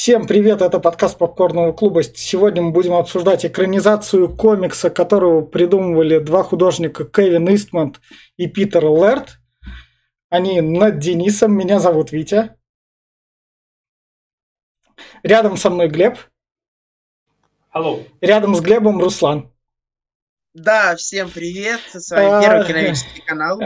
Всем привет, это подкаст Попкорного клуба. Сегодня мы будем обсуждать экранизацию комикса, которого придумывали два художника Кевин Истмонт и Питер Лерт. Они над Денисом, меня зовут Витя. Рядом со мной Глеб. Hello. Рядом с Глебом Руслан. Да, всем привет, с вами первый киновический канал.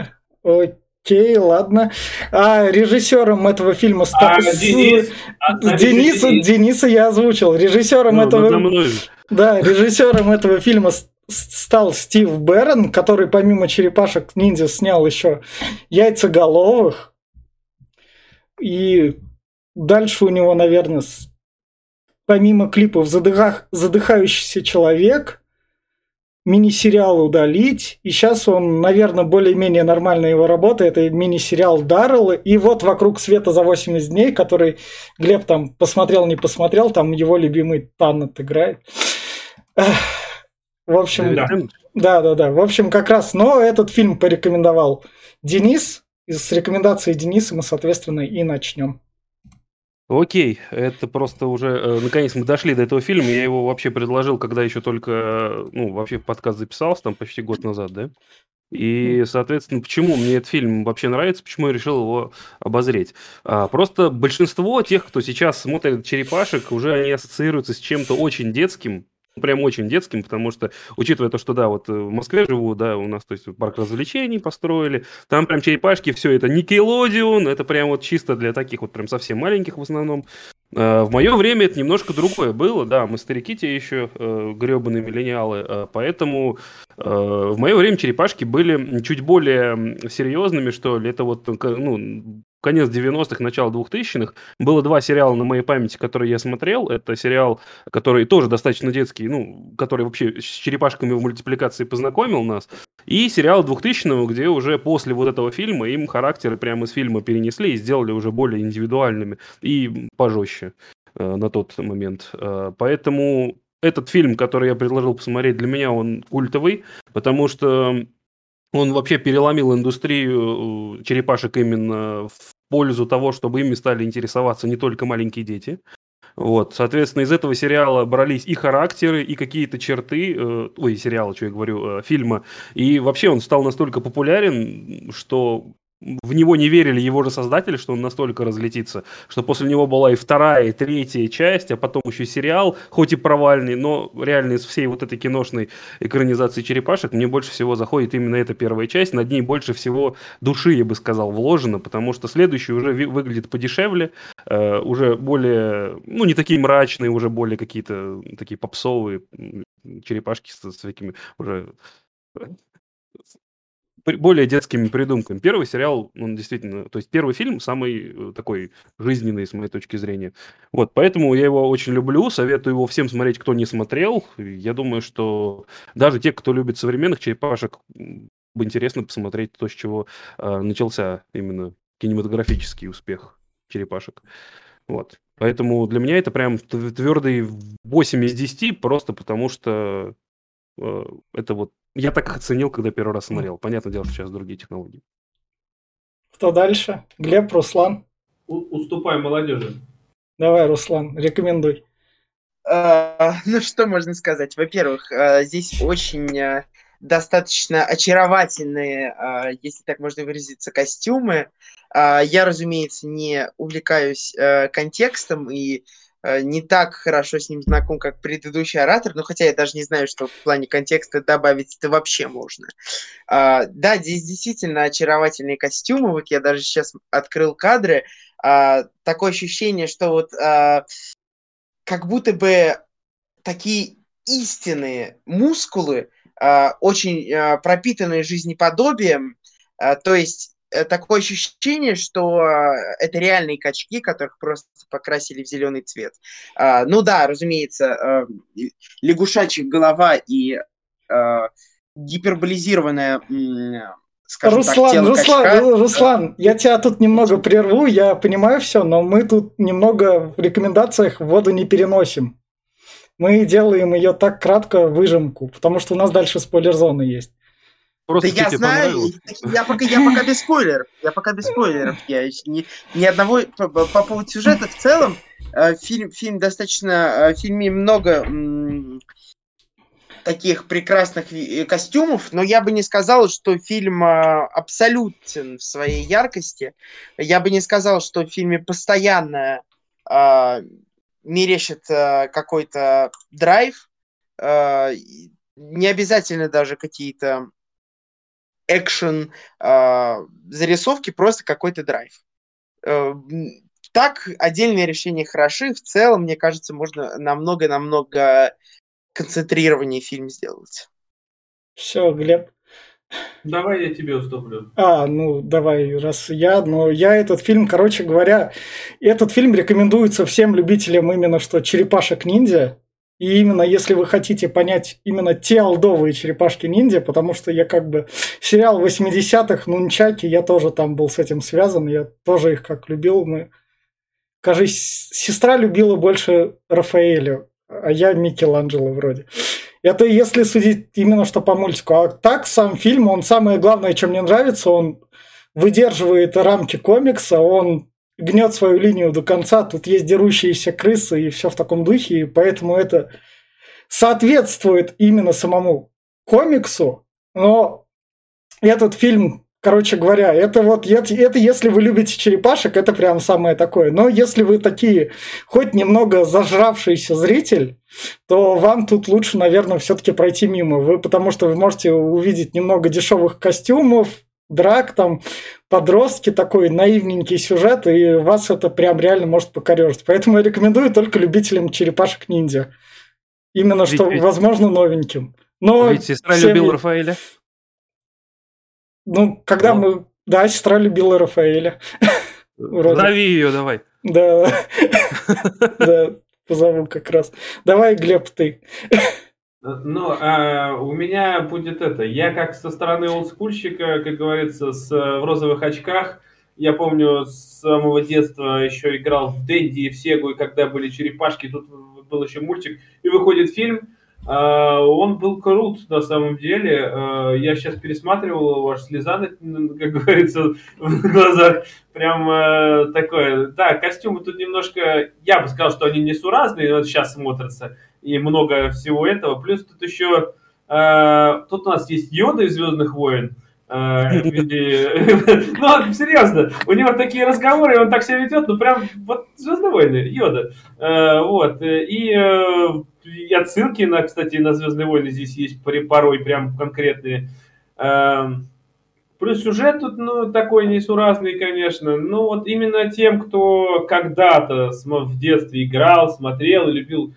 Окей, ладно. А режиссером этого фильма стал... А, Денис, а, Денис, Денис. Дениса я озвучил. Режиссером Ну, этого... надо мной. Да, режиссером этого фильма стал Стив Берн, который помимо черепашек ниндзя снял еще яйцеголовых. И дальше у него, наверное, помимо клипов «Задыха- «Задыхающийся человек», мини-сериал «Удалить», и сейчас он, наверное, более-менее нормальная его работа, это мини-сериал «Даррелл», и вот «Вокруг света за 80 дней», который Глеб там посмотрел, не посмотрел, там его любимый Таннет играет. В общем, Да. да, да, да. В общем, как раз, но этот фильм порекомендовал Денис. И с рекомендацией Дениса мы, соответственно, и начнем. Окей, это просто уже, э, наконец мы дошли до этого фильма. Я его вообще предложил, когда еще только, э, ну, вообще в подкаст записался, там почти год назад, да? И, соответственно, почему мне этот фильм вообще нравится, почему я решил его обозреть? А, просто большинство тех, кто сейчас смотрит «Черепашек», уже они ассоциируются с чем-то очень детским, прям очень детским, потому что, учитывая то, что, да, вот э, в Москве живу, да, у нас, то есть, парк развлечений построили, там прям черепашки, все это Никелодион, это прям вот чисто для таких вот прям совсем маленьких в основном. Э, В мое время это немножко другое было, да, мы старики те еще, гребаные миллениалы, э, поэтому э, в мое время черепашки были чуть более серьезными, что ли, это вот, э, ну, конец 90-х, начало 2000-х. Было два сериала на моей памяти, которые я смотрел. Это сериал, который тоже достаточно детский, ну, который вообще с черепашками в мультипликации познакомил нас. И сериал 2000-го, где уже после вот этого фильма им характеры прямо из фильма перенесли и сделали уже более индивидуальными и пожестче э, на тот момент. Э, поэтому этот фильм, который я предложил посмотреть, для меня он культовый, потому что он вообще переломил индустрию черепашек именно в пользу того, чтобы ими стали интересоваться не только маленькие дети. Вот, соответственно, из этого сериала брались и характеры, и какие-то черты, э, ой, сериала, что я говорю, э, фильма. И вообще он стал настолько популярен, что в него не верили его же создатели, что он настолько разлетится, что после него была и вторая, и третья часть, а потом еще сериал, хоть и провальный, но реально из всей вот этой киношной экранизации черепашек мне больше всего заходит именно эта первая часть, над ней больше всего души, я бы сказал, вложено, потому что следующий уже выглядит подешевле, э, уже более, ну, не такие мрачные, уже более какие-то такие попсовые черепашки с, с такими уже более детскими придумками. Первый сериал, он действительно, то есть первый фильм самый э, такой жизненный с моей точки зрения. Вот, поэтому я его очень люблю, советую его всем смотреть, кто не смотрел. Я думаю, что даже те, кто любит современных черепашек, бы интересно посмотреть то, с чего э, начался именно кинематографический успех черепашек. Вот. Поэтому для меня это прям тв- твердый 8 из 10, просто потому что э, это вот я так их оценил, когда первый раз смотрел. Понятное дело, что сейчас другие технологии. Кто дальше? Глеб, Руслан. У- Уступай молодежи. Давай, Руслан, рекомендуй. А, Ну, что можно сказать? Во-первых, а, здесь очень а, достаточно очаровательные, а, если так можно выразиться, костюмы. Я, разумеется, не увлекаюсь контекстом и не так хорошо с ним знаком, как предыдущий оратор, но хотя я даже не знаю, что в плане контекста добавить это вообще можно. А, Да, здесь действительно очаровательные костюмы. Вот я даже сейчас открыл кадры. А, Такое ощущение, что вот а, как будто бы такие истинные мускулы, очень пропитанные жизнеподобием, то есть э, такое ощущение, что а, это реальные качки, которых просто покрасили в зеленый цвет. А, ну да, разумеется, и- лягушачья голова и гиперболизированная, скажем так, Руслан, тело Руслан, качка. Ру- Руслан, я тебя тут немного прерву, я понимаю все, но мы тут немного в рекомендациях воду не переносим. Мы делаем ее так кратко, выжимку, потому что у нас дальше спойлер-зона есть. Просто да я знаю, я пока, я пока без спойлеров. Я пока без спойлеров. Я еще ни, ни одного... По, по- по поводу сюжета в целом, э, фильм, фильм достаточно... э, В фильме много м, таких прекрасных э, костюмов, но я бы не сказал, что фильм э, абсолютен в своей яркости. Я бы не сказал, что в фильме постоянно э, мерещит э, какой-то драйв. э, не обязательно даже какие-то экшен э, зарисовки, просто какой-то драйв. Э, так отдельные решения хороши. В целом, мне кажется, можно намного-намного концентрированнее фильм сделать. Все, Глеб. Давай я тебе уступлю. А, ну давай, раз я, но я этот фильм, короче говоря, этот фильм рекомендуется всем любителям именно что черепашек-ниндзя. И именно если вы хотите понять именно те олдовые черепашки-ниндзя, потому что я как бы сериал 80-х, Нунчаки, я тоже там был с этим связан, я тоже их как любил. Мы... Кажись, сестра любила больше Рафаэлю, а я Микеланджело вроде. Это если судить именно что по мультику. А так сам фильм, он самое главное, чем мне нравится, он выдерживает рамки комикса, он гнет свою линию до конца, тут есть дерущиеся крысы и все в таком духе, и поэтому это соответствует именно самому комиксу, но этот фильм, короче говоря, это вот, это, это если вы любите черепашек, это прям самое такое. Но если вы такие, хоть немного зажравшийся зритель, то вам тут лучше, наверное, все-таки пройти мимо. Вы, потому что вы можете увидеть немного дешевых костюмов, драк, там, подростки, такой наивненький сюжет, и вас это прям реально может покорежить. Поэтому я рекомендую только любителям черепашек-ниндзя. Именно Ведь- что, ведь- возможно, новеньким. Но Ведь сестра всеми- любила Рафаэля. Ну, когда Ну. мы... Да, сестра любила Рафаэля. Вроде. Зови ее давай. Да, да, позову как раз. Давай, Глеб, ты. Ну, а, у меня будет это. Я как со стороны олдскульщика, как говорится, с, э, в розовых очках. Я помню, с самого детства еще играл в Дэнди и в Сегу, и когда были черепашки, тут был еще мультик, и выходит фильм. А, Он был крут на самом деле. А, Я сейчас пересматривал его, аж слеза, как говорится, в глазах. Прям э, такое. Да, костюмы тут немножко, я бы сказал, что они несуразные, но сейчас смотрятся и много всего этого. Плюс тут еще э, тут у нас есть Йода из Звездных войн. э, виде- Ну, серьезно, у него такие разговоры, он так себя ведет, ну прям вот Звездные войны, Йода. Э, Вот. э, И и отсылки на, кстати, на Звездные войны здесь есть порой прям конкретные. Плюс сюжет тут, ну, такой несуразный, конечно. Ну, вот именно тем, кто когда-то в детстве играл, смотрел и любил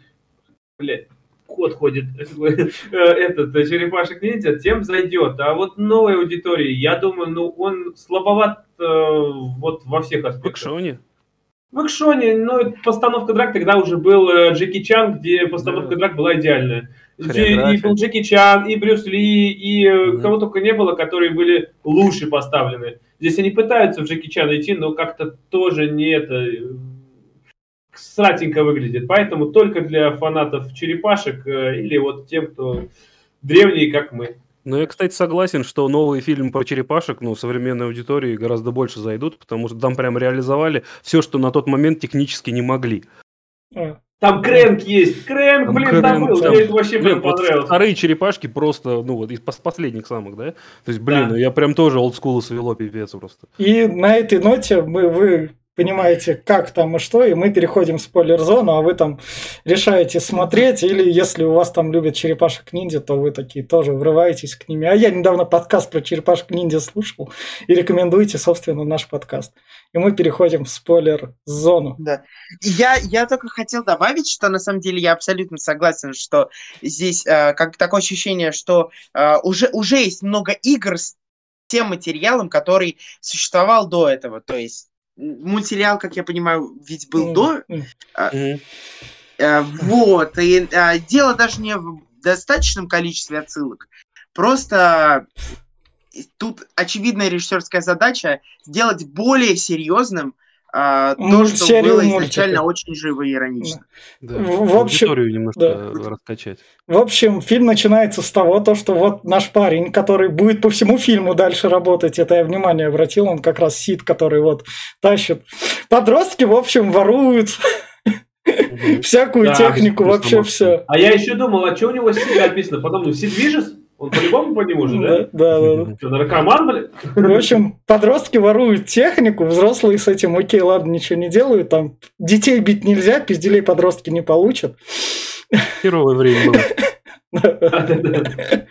блядь, кот ходит, э, этот э, черепашек ниндзя, тем зайдет. А вот новой аудитории, я думаю, ну, он слабоват э, вот во всех В аспектах. экшоне. В экшоне, ну, постановка драк тогда уже был э, Джеки Чан, где постановка Да. драк была идеальная. И был Джеки Чан, и Брюс Ли, и Мгм. кого только не было, которые были лучше поставлены. Здесь они пытаются в Джеки Чан идти, но как-то тоже не это... Сратенько выглядит. Поэтому только для фанатов черепашек э, или вот тем, кто древние, как мы. Ну, я, кстати, согласен, что новые фильмы про черепашек, ну, современной аудитории гораздо больше зайдут, потому что там прям реализовали все, что на тот момент технически не могли. А, Там Крэнк есть. Крэнк, Там блин, Крэнк, забыл. там- Мне это вообще Блин, прям вот понравилось. вторые черепашки просто, ну, вот из пос- последних самых, да? То есть, блин, Да. ну, я прям тоже олдскула свело пипец просто. И на этой ноте мы, вы понимаете, как там и что, и мы переходим в спойлер-зону, а вы там решаете смотреть, или если у вас там любят черепашек-ниндзя, то вы такие тоже врываетесь к ними. А я недавно подкаст про черепашек-ниндзя слушал, и рекомендуйте, собственно, наш подкаст. И мы переходим в спойлер-зону. Да. Я, я только хотел добавить, что на самом деле я абсолютно согласен, что здесь э, как такое ощущение, что э, уже, уже есть много игр с тем материалом, который существовал до этого. То есть мультсериал, как я понимаю, ведь был до. Мгм. Э, вот. И э, дело даже не в достаточном количестве отсылок. Просто тут очевидная режиссерская задача сделать более серьезным а, то, Мульт- что серию было мультика. изначально очень живо и иронично. Да, В- в общем, аудиторию немножко да. раскачать. В общем, фильм начинается с того, то, что вот наш парень, который будет по всему фильму дальше работать, это я внимание обратил, он как раз Сид, который вот тащит. Подростки, в общем, воруют всякую Да, технику, вообще все. А я еще думал, а что у него Сид написано? Потом, ну, Сид Вижес? Он по-любому по нему же, Да, да? да, да. Что, наркоман, блин? В общем, подростки воруют технику, взрослые с этим, окей, ладно, ничего не делают, там детей бить нельзя, пизделей подростки не получат. Херовое время было.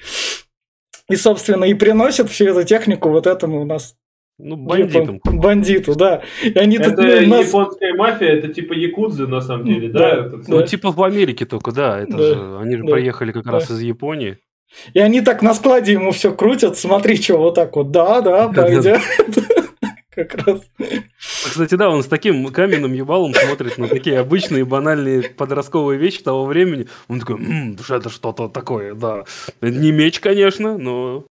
И, собственно, и приносят всю эту технику вот этому у нас Ну, бандитам. япон- бандиту, да. И они тут Это ну, нас- японская мафия, это типа якудзы на самом деле, Да, да? Это да. Ну, типа в Америке только, да. Это Да, же, они же да, приехали как раз да. из Японии. И они так на складе ему все крутят, смотри, что вот так вот, да, да, пойдет. Как раз. Кстати, да, он с таким каменным ебалом смотрит на такие обычные банальные подростковые вещи того времени. Он такой, «М, это что-то такое, да. Не меч, конечно, но...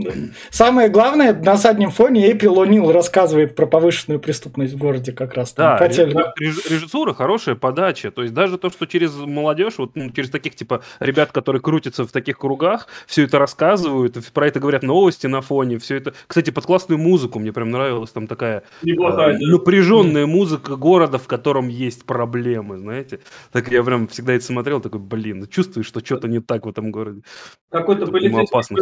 Самое главное, на заднем фоне Эйприл О'Нил рассказывает про повышенную преступность в городе как раз. Да, режиссура, хорошая подача. То есть даже то, что через молодежь, вот ну, через таких типа ребят, которые крутятся в таких кругах, все это рассказывают, про это говорят новости на фоне, все это. Кстати, под классную музыку мне прям нравилась там такая неплохая. да. напряженная музыка города, в котором есть проблемы, знаете. Так я прям всегда это смотрел, такой, блин, чувствуешь, что что-то не так в этом городе. Какой-то полицейский опасно.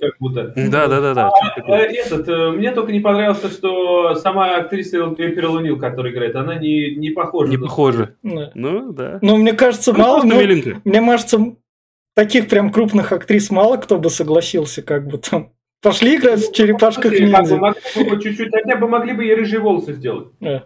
как будто. Да, да, да, да. А, Этот, э, мне только не понравилось, то, что сама актриса Эпирл Нил, которая играет, она не, не похожа. Не. Да. Ну, да. Ну, мне кажется, Ну, мало... ну, миленькая. Мне кажется, таких прям крупных актрис мало кто бы согласился, как бы там. Пошли играть в черепашках Как бы ниндзя. чуть-чуть, хотя бы могли бы и рыжие волосы сделать. Да.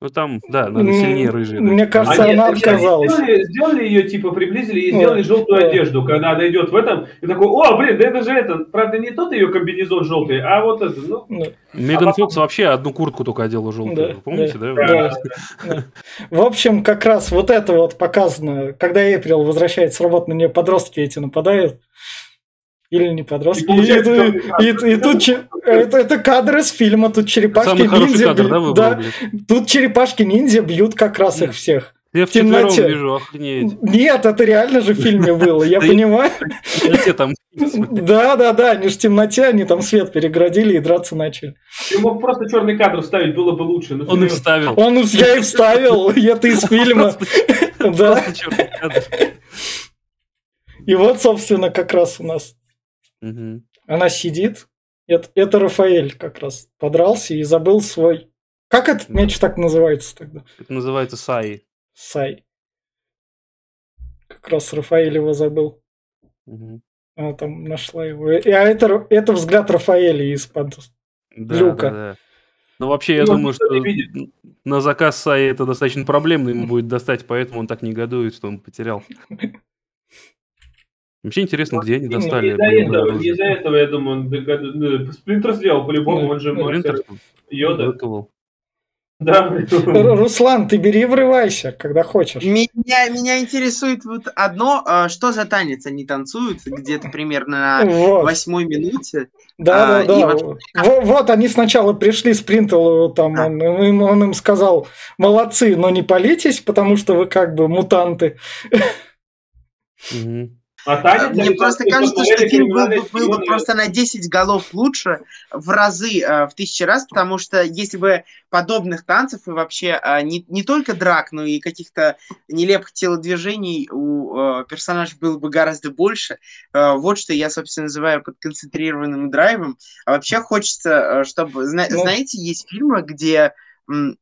Ну, там, да, надо сильнее рыжие. Мне да. кажется, Они- она они отказалась. Сделали, сделали ее, типа, приблизили и сделали желтую да. одежду, когда она идет в этом, и такой, о, блин, да это же это, правда, не тот ее комбинезон желтый, а вот это, ну, Да. Меган А Фокс вообще одну куртку только одела желтую. Да, помните, да? Да, да. В общем, как раз вот это вот показано, когда Эприл возвращается с работы, на нее подростки эти нападают. Или не подростки. И И, и- и- и тут это, это кадр из фильма, тут черепашки ниндзя кадр, бьют. да, выбрал, да, блядь? тут черепашки ниндзя бьют как раз их всех. Я в темноте. вижу, охренеть. Нет, это реально же в фильме было, я понимаю. Там. Да, да, да, они же в темноте, они там свет переградили и драться начали. ты мог просто черный кадр вставить, было бы лучше. ну, Он и вставил. Он, я и вставил, это из фильма. Да. И вот, собственно, как раз у нас Мгм. она сидит. Это, это Рафаэль как раз подрался и забыл свой... Как этот Да. меч так называется тогда? Это называется Саи. Сай. Как раз Рафаэль его забыл. Мгм. Она там нашла его. И- А это, это взгляд Рафаэля из-под... Да, Люка. да, да. Но вообще, я Его думаю, никто что на заказ Саи это достаточно проблемно ему будет достать, поэтому он так негодует, что он потерял. Вообще интересно, где они Не достали. из-за этого, из-за этого, я думаю, он догад- ну, Сплинтер сделал по-любому, он же Ну, мастер Йода. выковал. Да, Руслан, ты бери врывайся, когда хочешь. Меня, меня интересует вот одно, а, что за танец они танцуют где-то примерно на Вот. восьмой минуте. Да, А, да, да. вот- Во- Вот, они сначала пришли с Принтелу, там А. он, им, он им сказал, молодцы, но не палитесь, потому что вы как бы мутанты. Мгм. А танец, Мне просто кажется, что фильм был бы, «Криминальные был бы шпионы». просто на 10 голов лучше, в разы, э, в тысячи раз, потому что если бы подобных танцев и вообще э, не, не только драк, но и каких-то нелепых телодвижений у э, персонажей было бы гораздо больше. Вот что я, собственно, называю под концентрированным драйвом. А вообще хочется, чтобы... зна- Ну. Знаете, есть фильмы, где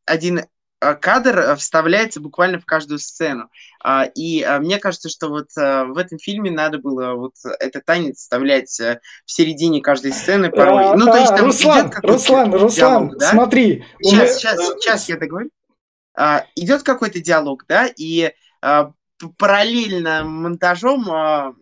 один кадр э, вставляется буквально в каждую сцену. А, И а, мне кажется, что вот в этом фильме надо было вот этот танец вставлять в середине каждой сцены порой. А, ну, то есть там Руслан, идет Руслан, Руслан, диалог, да? смотри. у меня- Сейчас, сейчас, сейчас я договорю. А, идет какой-то диалог, да, и параллельно монтажом а,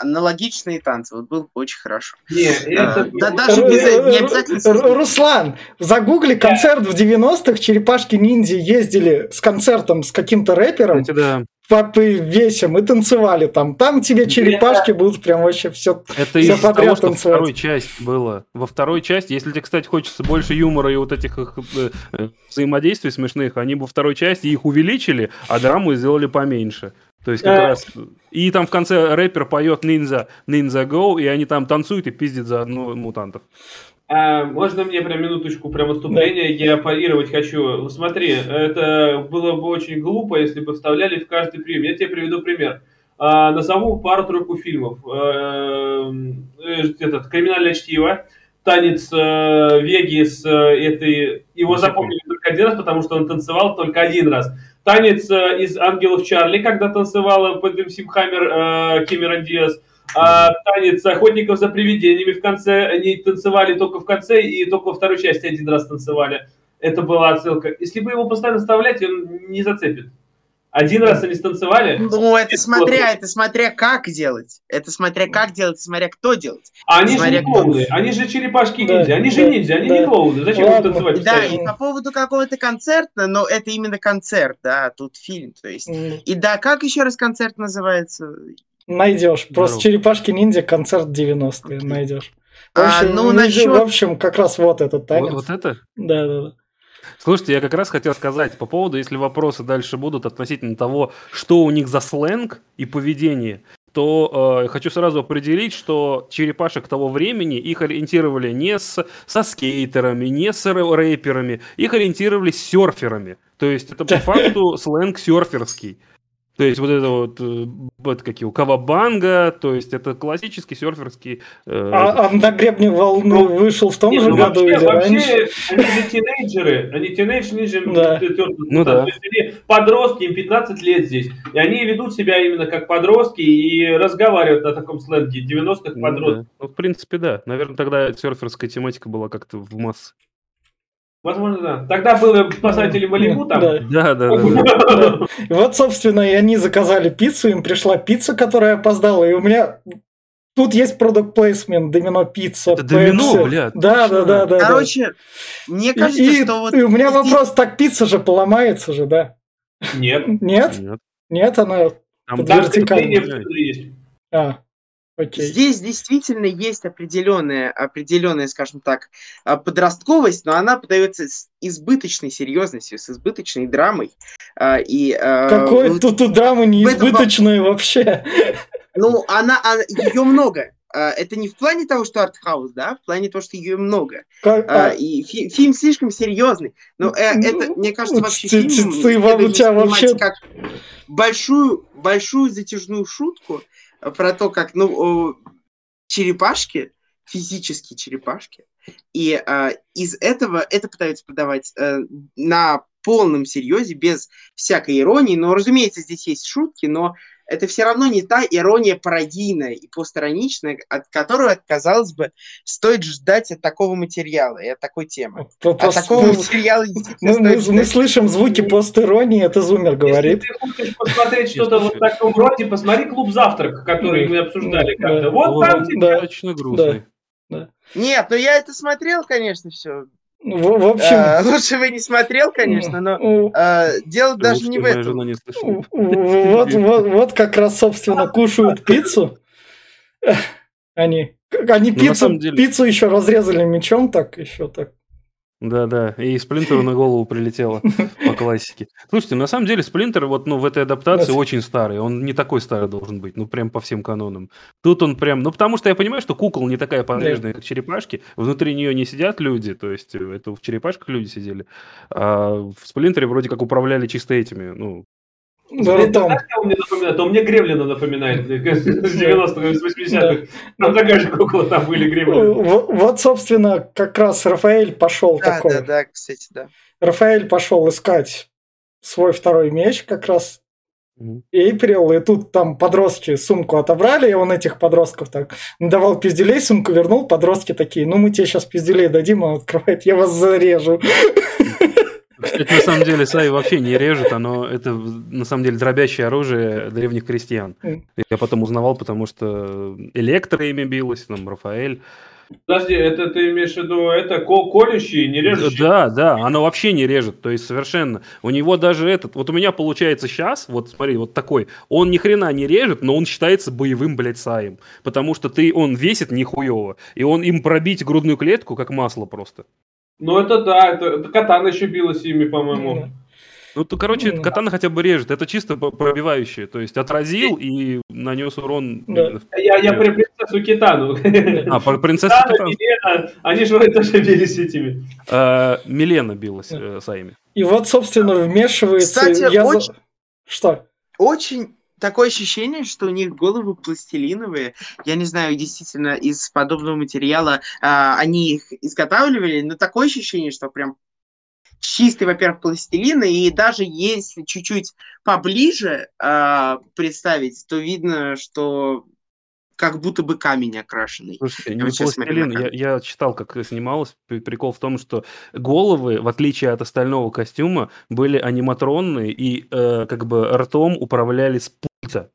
аналогичные танцы. Вот было бы очень хорошо. Не, А, это... да, даже без- не обязательно Ру- Ру- Руслан, загугли концерт в 90-х, черепашки ниндзя ездили с концертом с каким-то рэпером Кстати, да. Попы весим и танцевали там. Там тебе черепашки будут прям вообще все Это Всё из того, что во танцевать. второй части было. Во второй части, если тебе, кстати, хочется больше юмора и вот этих их, э, э, взаимодействий смешных, они во второй части их увеличили, а драму сделали поменьше. То есть как раз... И там в конце рэпер поет «Ниндзя, Ниндзя Go», и они там танцуют и пиздят за одну мутантов. А, можно мне прям минуточку прям отступления? Я парировать хочу. Смотри, это было бы очень глупо, если бы вставляли в каждый прием. Я тебе приведу пример. А, назову пару-тройку фильмов. Эм, э, Этот «Криминальное чтиво», танец э, Веги с э, этой... Его запомнили только один раз, потому что он танцевал только один раз. Танец э, из «Ангелов Чарли», когда танцевала под МС Хаммер э, Кэмерон Диас. А, танец охотников за привидениями в конце. Они танцевали только в конце и только во второй части один раз танцевали. Это была отсылка. Если бы его постоянно вставлять, он не зацепит. Один раз они станцевали, Ну, это смотря, плохо. это смотря как делать. Это смотря как делать, смотря кто делать. а они же Смотря не кто. клоуны, они же черепашки Да, ниндзя, они же да, ниндзя, они да. не клоуны. Зачем им Ладно. танцевать Да, и по поводу какого-то концерта, но это именно концерт, да, тут фильм, то есть. И да, как еще раз концерт называется? Найдешь. Просто Здорово. черепашки ниндзя концерт 90-е найдешь. В А, общем, ну, ниндзя- насчет- в общем, как раз вот этот танец. Вот, вот это? Да, да, да. Слушайте, я как раз хотел сказать по поводу, если вопросы дальше будут относительно того, что у них за сленг и поведение, то э, хочу сразу определить, что черепашек того времени их ориентировали не с, со скейтерами, не с рэ- рэперами, их ориентировали с серферами. То есть это по факту сленг серферский. То есть вот это вот, э, вот какие у Кавабанга, то есть это классический серферский... э, А, а на гребне волны Ну, вышел в том Не, же ну, году вообще, или раньше? вообще, они же тинейджеры, они тинейдж ниже Да. Ну да. То есть они подростки, им 15 лет здесь. И они ведут себя именно как подростки и разговаривают на таком сленге 90-х ну подростков. да. Ну, в принципе, да. Наверное, тогда серферская тематика была как-то в массы. Возможно, да. Тогда было спасатели Малибу там. Да. Да, да, да. да. Вот, собственно, и они заказали пиццу, им пришла пицца, которая опоздала, и у меня тут есть продукт плейсмент, домино пицца. Это домино, блядь, Да, да, да, да. да. Короче, мне И- кажется, и, что вот... и у меня вопрос, так пицца же поломается же, да? Нет. Нет? Нет. Нет, она... Там Вертикально. А, окей. Здесь действительно есть определенная, определенная, скажем так, а, подростковость, но она подается с избыточной серьезностью, с избыточной драмой. А, И, а, Какой вот, тут у драмы в этом неизбыточная вообще? ну, она, ее много. Это не в плане того, что артхаус, да, в плане того, что ее много. Как- А, И фи- фильм слишком серьезный. Но э, Ну, это, мне кажется, вообще ты- фильм ты- ты, воспринимать вообще- как большую, большую затяжную шутку про то, как, ну, черепашки, физические черепашки, и а, из этого это пытаются подавать э, на полном серьезе, без всякой иронии. Но, разумеется, здесь есть шутки, но это все равно не та ирония пародийная и постироничная, от которой, казалось бы, стоит ждать от такого материала и от такой темы. по- От пос- такого мы- материала Мы, мы- мы ждать. слышим звуки постиронии, это Зумер говорит. Если ты хочешь посмотреть что-то вот в таком роде, посмотри «Клуб завтрак», который мы обсуждали Да. как-то. Вот там тебе да. грустный. Нет, ну я это смотрел, конечно, все. В, в общем, лучше бы не смотрел, конечно, но у- э, дело Лучше, даже не в этом. жена не вот, вот, вот как раз, собственно, кушают пиццу. Они, они Ну, пиццу, деле- пиццу еще разрезали мечом, так еще так. Да-да, и Сплинтеру на голову прилетело по классике. Слушайте, на самом деле Сплинтер вот, ну, в этой адаптации Да. очень старый. Он не такой старый должен быть, ну, прям по всем канонам. Тут он прям... Ну, потому что я понимаю, что кукол не такая подвижная, как черепашки. Внутри нее не сидят люди, то есть э, это в черепашках люди сидели. А в Сплинтере вроде как управляли чисто этими, ну... Да, Блин, там. знаешь, кого мне напоминает? Он мне Гремлина напоминает с 90-х, с 80-х. Там такая же кукла, там были Гремлины. Вот, собственно, как раз Рафаэль пошел Да, такой. да, да, кстати, да. Рафаэль пошел искать свой второй меч как раз. Эйприл, и тут там подростки сумку отобрали, и он этих подростков так давал пизделей, сумку вернул, подростки такие, ну мы тебе сейчас пизделей дадим, он открывает, я вас зарежу. Кстати, на самом деле Сай вообще не режет, оно это на самом деле дробящее оружие древних крестьян. Я потом узнавал, потому что Электро ими билась, там Рафаэль. Подожди, это ты имеешь в виду, это колющий, не режущий? Да, да, оно вообще не режет, то есть совершенно. У него даже этот, вот у меня получается сейчас, вот смотри, вот такой, он ни хрена не режет, но он считается боевым, блядь, саем. Потому что ты, он весит нихуево, и он им пробить грудную клетку, как масло просто. Ну это да, это, это катана еще билась ими, по-моему. Ну, то, короче, mm. катана хотя бы режет. Это чисто пробивающее. То есть отразил и нанес урон. Да. Я, я про принцессу Китану. А, про принцессу Китану. Милена, они же тоже бились этими. А, Милена билась э, с Айми. И вот, собственно, вмешивается... Кстати, я очень... Что? Очень такое ощущение, что у них головы пластилиновые. Я не знаю, действительно, из подобного материала а, они их изготавливали, но такое ощущение, что прям чистый, во-первых, пластилин, и даже если чуть-чуть поближе э, представить, то видно, что как будто бы камень окрашенный. Слушайте, не пластилин, я, я читал, как снималось. Прикол в том, что головы, в отличие от остального костюма, были аниматронные и э, как бы ртом управляли с пульта.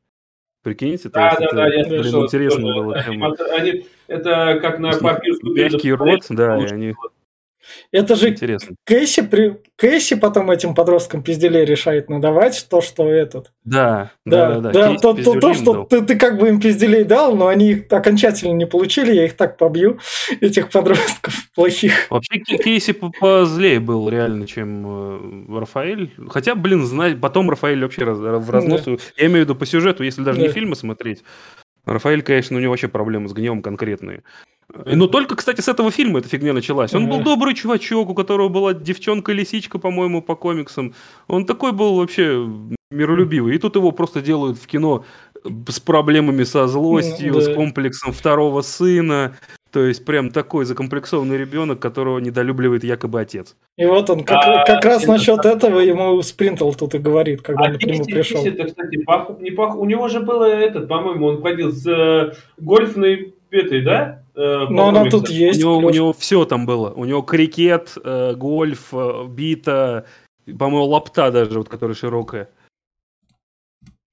Прикиньте, да, да, это, да, я блин, слышал. интересно было. Они, это как на папируску. Мягкий рот, да, и они... Это же Интересно. Кэсси, при... Кэсси потом этим подросткам пизделей решает надавать то, что этот. Да, да, да. да, да. То, то, то, что ты, ты как бы им пизделей дал, но они их окончательно не получили, я их так побью, этих подростков плохих. Вообще Кейси позлее был реально, чем э, Рафаэль. Хотя, блин, знать, потом Рафаэль вообще раз, в разнос. Да. Я имею в виду по сюжету, если даже да. не фильмы смотреть. Рафаэль, конечно, у него вообще проблемы с гневом конкретные. Но только, кстати, с этого фильма эта фигня началась. Он был добрый чувачок, у которого была девчонка-лисичка, по-моему, по комиксам. Он такой был вообще миролюбивый. И тут его просто делают в кино с проблемами со злостью, да. с комплексом второго сына. То есть прям такой закомплексованный ребенок, которого недолюбливает якобы отец. И вот он как, а, как раз насчет этого ему Спринтл тут и говорит, когда а он к нему пришел. Это, кстати, пах, не пах, у него же было этот, по-моему, он ходил с э, гольфной этой, да? Э, Но она тут есть. У него, у него все там было. У него крикет, э, гольф, э, бита, по-моему, лапта даже, вот которая широкая.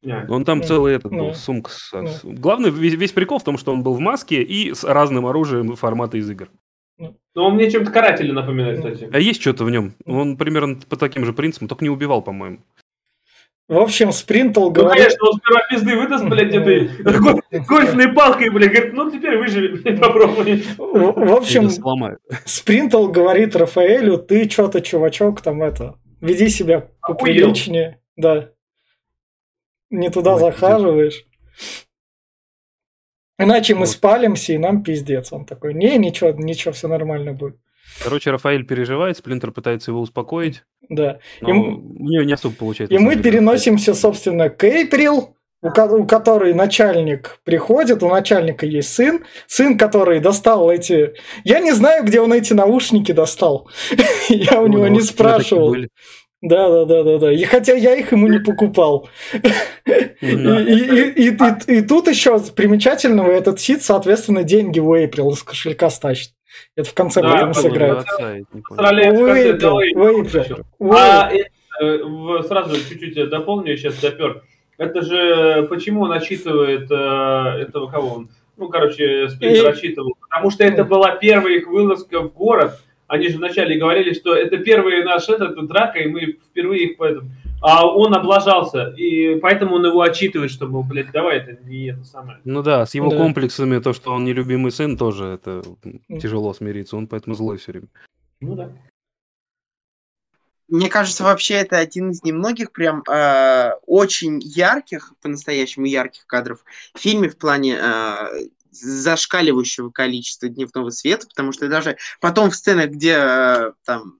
Yeah. Он там yeah. целый этот был, yeah. сумка. Yeah. Главное, весь, весь прикол в том, что он был в маске и с разным оружием формата из игр. Ну, он мне чем-то карателя напоминает, кстати. А есть что-то в нем. Он примерно по таким же принципам, только не убивал, по-моему. В общем, Спринтл ну, говорит... конечно, он сперва пизды выдаст, блядь, этой гольфной палкой, блядь, говорит, ну теперь выживи, блядь, попробуй. В общем, Спринтл говорит Рафаэлю, ты что-то, чувачок, там это, веди себя поприличнее. Да. Не туда захаживаешь. Иначе мы спалимся, и нам пиздец. Он такой, не, ничего, ничего, все нормально будет. Короче, Рафаэль переживает, Сплинтер пытается его успокоить. Да. И, у нее не особо получается. И мы переносимся, собственно, к Эйприл, у, у которой начальник приходит, у начальника есть сын, сын, который достал эти... Я не знаю, где он эти наушники достал. Я у него не спрашивал. Да, да, да, да, да. И хотя я их ему не покупал. И тут еще примечательного этот сит, соответственно, деньги у Эйприл из кошелька стащит. Это в конце потом сыграет. А, э, сразу чуть-чуть дополню, сейчас допер. Это же почему он отчитывает э, этого кого он? Ну, короче, Спинтер рассчитывал. Потому что это была первая их вылазка в город. Они же вначале говорили, что это первый наш этот драка, и мы впервые их поэтому а он облажался, и поэтому он его отчитывает, что, мол, блядь, давай, это не это самое. Ну да, с его да. комплексами, то, что он нелюбимый сын, тоже это тяжело смириться, он поэтому злой все время. Ну да. Мне кажется, вообще это один из немногих прям э, очень ярких, по-настоящему ярких кадров в фильме в плане э, зашкаливающего количества дневного света, потому что даже потом в сценах, где э, там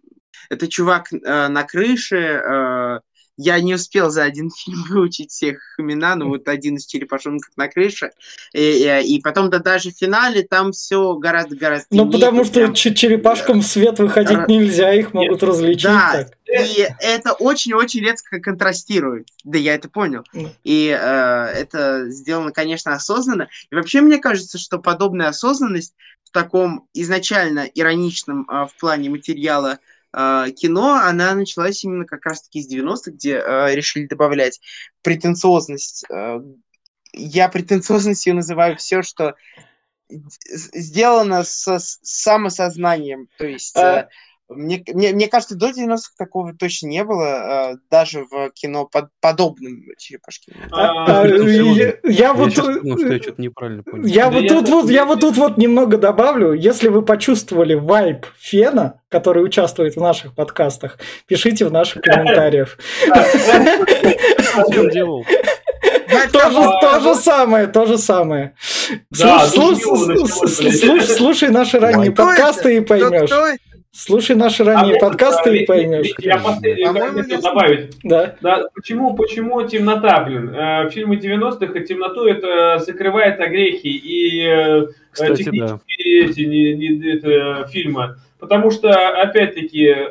это чувак э, на крыше, э, я не успел за один фильм выучить всех имена, но вот один из черепашонков на крыше. И, и, и потом, да даже в финале там все гораздо-гораздо Ну, потому что прям... черепашкам в свет выходить Р... нельзя, их могут различить. Да, так. И это очень-очень резко контрастирует. Да, я это понял. И э, это сделано, конечно, осознанно. И вообще, мне кажется, что подобная осознанность в таком изначально ироничном э, в плане материала э, кино, она началась именно как раз-таки из 90-х, где э, решили добавлять претенциозность. Э, я претенциозностью называю все, что сделано с, с самосознанием. То есть, а... мне, мне, мне кажется, до 90-х такого точно не было, даже в кино под, подобным черепашке. А, а, я, я вот... Я вот тут вот, я вот тут вот немного добавлю. Если вы почувствовали вайб Фена, который участвует в наших подкастах, пишите в наших комментариях. То же самое, то же самое. Слушай наши ранние подкасты и поймешь. Слушай наши ранние а подкасты и поймешь. Я последний добавить. Да. да. Почему, почему темнота, блин? Э, фильмы 90-х и темноту это закрывает огрехи и э, Кстати, технические да. эти не, не, это, фильмы. Потому что, опять-таки, э,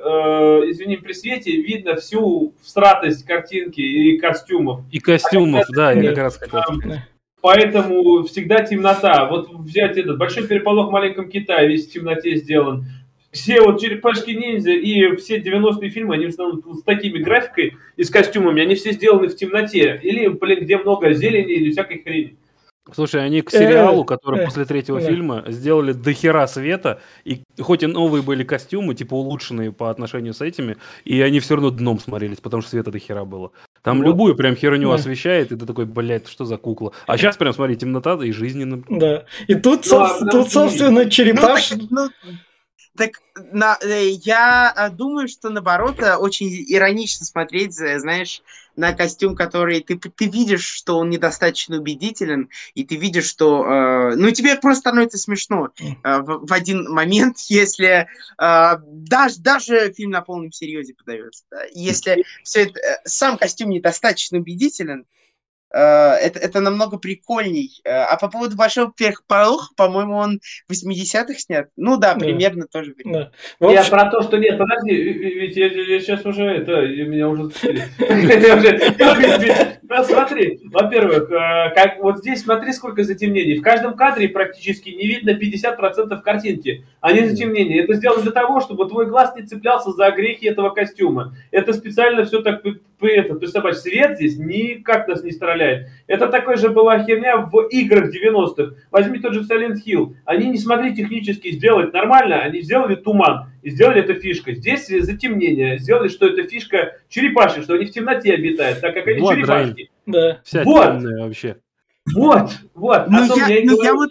извини, при свете видно всю всратость картинки и костюмов. И костюмов, а да, я как раз хотел Поэтому всегда темнота. Вот взять этот большой переполох в маленьком Китае, весь в темноте сделан. Все вот черепашки ниндзя и все 90-е фильмы, они в основном с такими графикой и с костюмами, они все сделаны в темноте. Или, блин, где много зелени или всякой хрени. Слушай, они к сериалу, который после третьего фильма сделали дохера света, и хоть и новые были костюмы, типа улучшенные по отношению с этими, и они все равно дном смотрелись, потому что света дохера было. Там вот. любую прям херню да. освещает, и ты такой, блядь, что за кукла. А сейчас прям, смотри, темнота и жизненно. Да. И тут, ну, со- тут собственно, черепаш... Ну, так, ну, так на, э, я э, думаю, что наоборот э, очень иронично смотреть, знаешь, на костюм, который ты, ты видишь, что он недостаточно убедителен, и ты видишь, что... Э, ну, тебе просто становится смешно э, в, в один момент, если э, даже, даже фильм на полном серьезе подается. Да? Если все это, сам костюм недостаточно убедителен, Э, это, это намного прикольней. Э, а по поводу Большого переполоха, по-моему, он в 80-х снят. Ну да, примерно да. тоже. Да. Я про то, что нет, подожди, ведь я, я сейчас уже, это, меня уже Смотри, во-первых, э, как вот здесь смотри, сколько затемнений. В каждом кадре практически не видно 50% картинки, а не затемнение. Это сделано для того, чтобы твой глаз не цеплялся за грехи этого костюма. Это специально все так это, представь, свет здесь никак нас не стреляет. Это такой же была херня в играх 90-х. Возьми тот же Silent Hill. Они не смогли технически сделать нормально, они сделали туман. И сделали это фишкой. Здесь затемнение. Сделали, что это фишка черепашек, что они в темноте обитают, так как они вот, черепашки. Да. Вся вот. вообще. Вот, вот. Ну, я, я, ну, я вот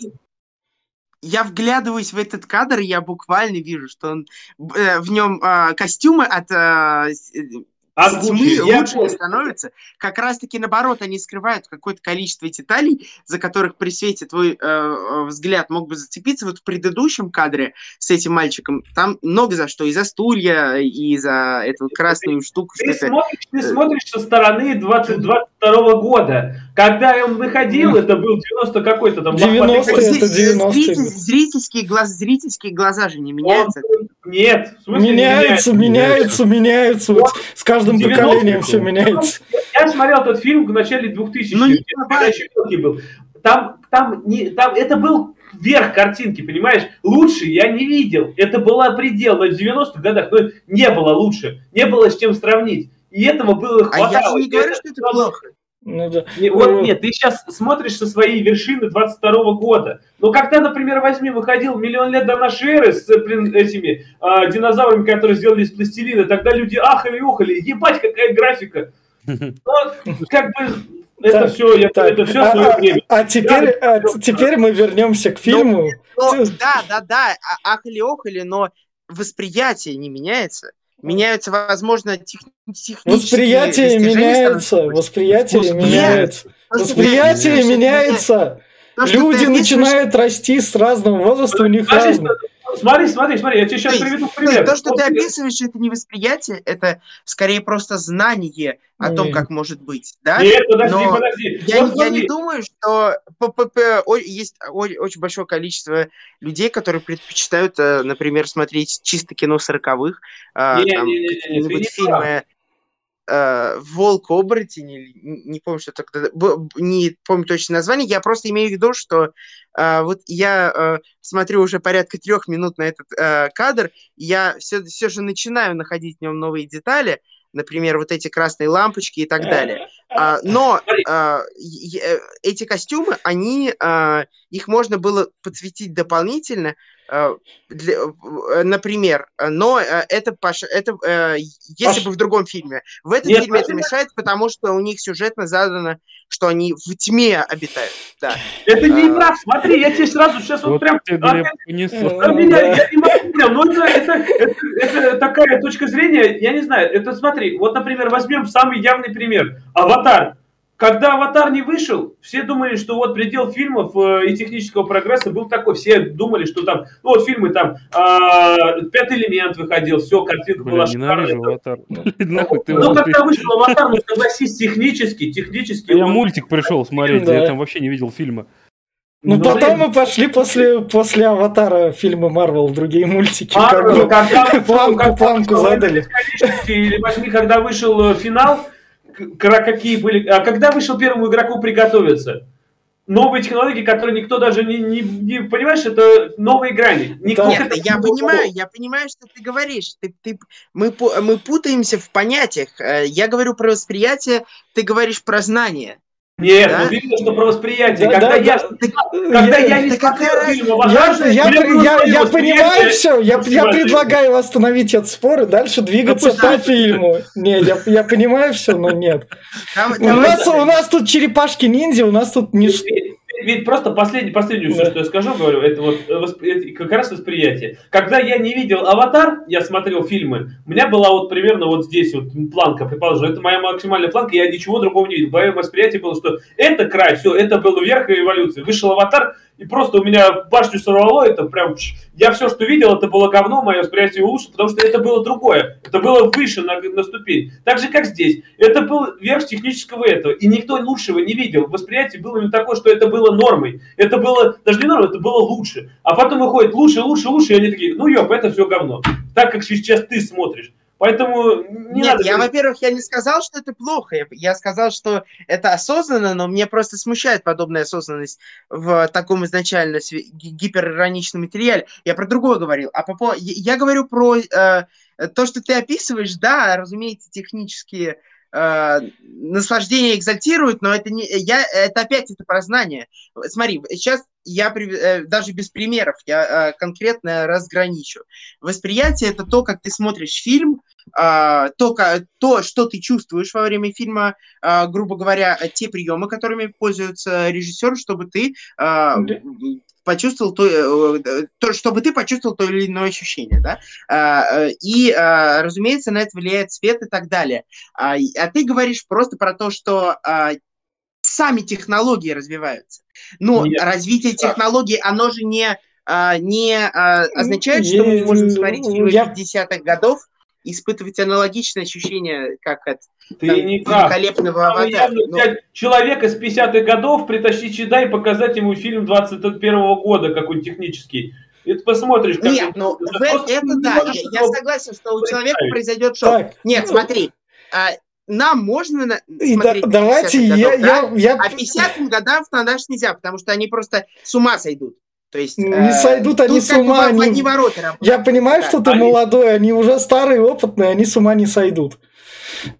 я вглядываюсь в этот кадр, и я буквально вижу, что он э, в нем э, костюмы от э, тьмы я лучше не становится. Как раз-таки наоборот, они скрывают какое-то количество деталей, за которых при свете твой э, э, взгляд мог бы зацепиться. Вот в предыдущем кадре с этим мальчиком там много за что. И за стулья, и за эту красную штуку. Ты, смотришь, ты смотришь со стороны 2022 года. Когда он выходил, это был 90 какой-то там. 90 это 90 Зритель, зрительские, глаз, зрительские глаза же не меняются. Он, нет. В смысле, меняются, меняются, меняются. меняются. Вот с каждым поколением все меняется. Я смотрел этот фильм в начале 2000-х, ну, когда еще мелкий был. Там, там, не, там, это был верх картинки, понимаешь? Лучше я не видел. Это была предел. Но в 90-х годах но не было лучше. Не было с чем сравнить. И этого было хватало. А я же не говорю, что это плохо. Ну, да. вот ну, нет, ты сейчас смотришь со своей вершины 22 -го года. Но когда, например, возьми, выходил миллион лет до нашей эры с блин, этими э, динозаврами, которые сделали из пластилина, тогда люди ахали ухали. Ебать, какая графика. Ну, как бы это так, все, я, так. это все а, свое а, время. А, а теперь, а, теперь мы вернемся к ну, фильму. Ну, ну, да, да, да, а, ахали-охали, но восприятие не меняется меняются, возможно, тех, технические... Восприятие меняется, восприятие меняется. Восприятие меняется. Люди начинают расти с разного возраста, у них разное. Смотри, смотри, смотри, я тебе сейчас приведу пример. То, что ты описываешь, это не восприятие, это скорее просто знание о том, как может быть. Да? Нет, подожди, Но подожди. Я, вот я не думаю, что есть очень большое количество людей, которые предпочитают, э, например, смотреть чисто кино сороковых, а, какие-нибудь фильмы э, волк оборотень, или не помню, что это, не помню точное название, я просто имею в виду, что э, вот я э, смотрю уже порядка трех минут на этот э, кадр, я все, все же начинаю находить в нем новые детали, например, вот эти красные лампочки и так далее. А, но а, э, эти костюмы, они, а, их можно было подсветить дополнительно, для, например, но это, это если Паш... бы в другом фильме. В этом Нет, фильме это мешает, потому что у них сюжетно задано, что они в тьме обитают. Да. Это не игра, смотри, я тебе сразу сейчас вот, вот прям... Тебя я, не могу прям, ну это, это, это, это такая точка зрения, я не знаю, это смотри, вот, например, возьмем самый явный пример. Аватар. Когда «Аватар» не вышел, все думали, что вот предел фильмов э, и технического прогресса был такой. Все думали, что там, ну вот фильмы там, э, «Пятый элемент» выходил, все, картинка Блин, была шикарная. «Аватар». Ну, когда вышел «Аватар», ну, согласись, технически, технически. Я мультик пришел смотреть, я там вообще не видел фильма. Ну, ну потом мы пошли после, после «Аватара» фильмы Марвел, другие мультики. Марвел, когда, планку, планку задали. Или возьми, когда вышел э, финал, какие были... А когда вышел первому игроку приготовиться? Новые технологии, которые никто даже не, не, не понимаешь, это новые грани. Никто Нет, это я понимаю, я понимаю, что ты говоришь. Ты, ты, мы, мы путаемся в понятиях. Э, я говорю про восприятие, ты говоришь про знание. Нет, да? ну видно, что про восприятие. Да, когда да, я, да, когда я, я не смотрел фильм «Аватар», я, я, я, я понимаю все, я, я предлагаю остановить этот спор и дальше двигаться по фильму. Нет, я, я понимаю все, но нет. У нас, у нас тут черепашки-ниндзя, у нас тут не ведь просто последний, последнюю все, что я скажу, говорю, это вот это как раз восприятие. Когда я не видел «Аватар», я смотрел фильмы, у меня была вот примерно вот здесь вот планка, предположим, это моя максимальная планка, я ничего другого не видел. Мое восприятие было, что это край, все, это был верх эволюции. Вышел «Аватар», и просто у меня башню сорвало, это прям... Я все, что видел, это было говно, мое восприятие лучше, потому что это было другое. Это было выше на, на ступень. Так же, как здесь. Это был верх технического этого. И никто лучшего не видел. Восприятие было именно такое, что это было нормой. Это было даже не нормой, это было лучше. А потом выходит лучше, лучше, лучше, и они такие, ну ёп, это все говно. Так, как сейчас ты смотришь. Поэтому не Нет, надо... я, во-первых, я не сказал, что это плохо. Я, я сказал, что это осознанно, но мне просто смущает подобная осознанность в таком изначально гиперироничном материале. Я про другое говорил. А по я, я говорю про э, то, что ты описываешь, да, разумеется, технические э, наслаждение экзальтирует, но это не я это опять это прознание. Смотри, сейчас я э, даже без примеров я э, конкретно разграничу. Восприятие это то, как ты смотришь фильм, э, то, то, что ты чувствуешь во время фильма, э, грубо говоря, те приемы, которыми пользуется режиссер, чтобы ты э, почувствовал то, э, то, чтобы ты почувствовал то или иное ощущение, да, а, и, а, разумеется, на это влияет цвет и так далее. А, а ты говоришь просто про то, что сами технологии развиваются. Но Нет. развитие технологий, оно же не, не означает, что мы можем смотреть фильмы я... 50-х годов, испытывать аналогичное ощущение, как от Ты там, не великолепного прав. аватара. Но... Человека с 50-х годов притащить сюда и показать ему фильм 21 -го года, какой технический. И ты посмотришь, как... Нет, ну, это, это да, я, я согласен, что у человека произойдет шок. Так. Нет, смотри, а, нам можно и смотреть да, давайте я, годов, я, да? я... а 50 годам на наш нельзя, потому что они просто с ума сойдут. То есть, не э, сойдут они с ума. Они... Ворота Я понимаю, да. что ты они... молодой, они уже старые, опытные, они с ума не сойдут.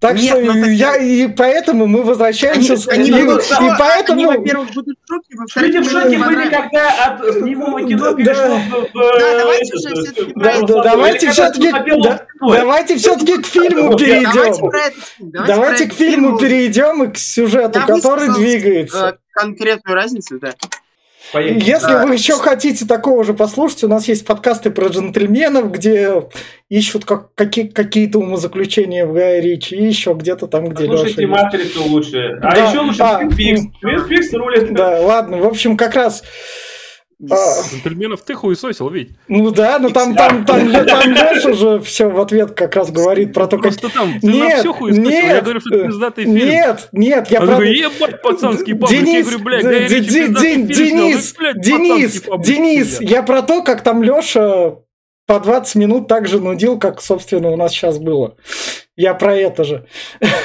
Так Нет, что ну, я и поэтому мы возвращаемся они, с они, и, будут, и поэтому. Они, во-первых, будут в шоке, во-вторых, Люди в шоке были, когда от немого кино перешло в. Да, давайте уже все-таки. Давайте все-таки. Давайте все-таки к фильму перейдем. Давайте к фильму перейдем и к сюжету, который двигается. Э, конкретную разницу, да. Поехали. Если да. вы еще хотите такого же послушать, у нас есть подкасты про джентльменов, где ищут как, какие, какие-то умозаключения в Гае Ричи, и еще где-то там, где Слушайте «Матрицу» лучше. А да. еще лучше а, «Твин Пикс». рулит. Да, ладно. В общем, как раз. Джентльменов ты хуесосил, ведь. Ну да, но там, там, там, там, Леша же все в ответ как раз говорит про то, как... Просто там, ты нет, все хуесосил, нет, я говорю, что это пиздатый фильм. Нет, нет, я про... ебать, пацанский Денис, я говорю, блядь, Денис, Денис, Денис, я про то, как там Леша по 20 минут так же нудил, как, собственно, у нас сейчас было. Я про это же.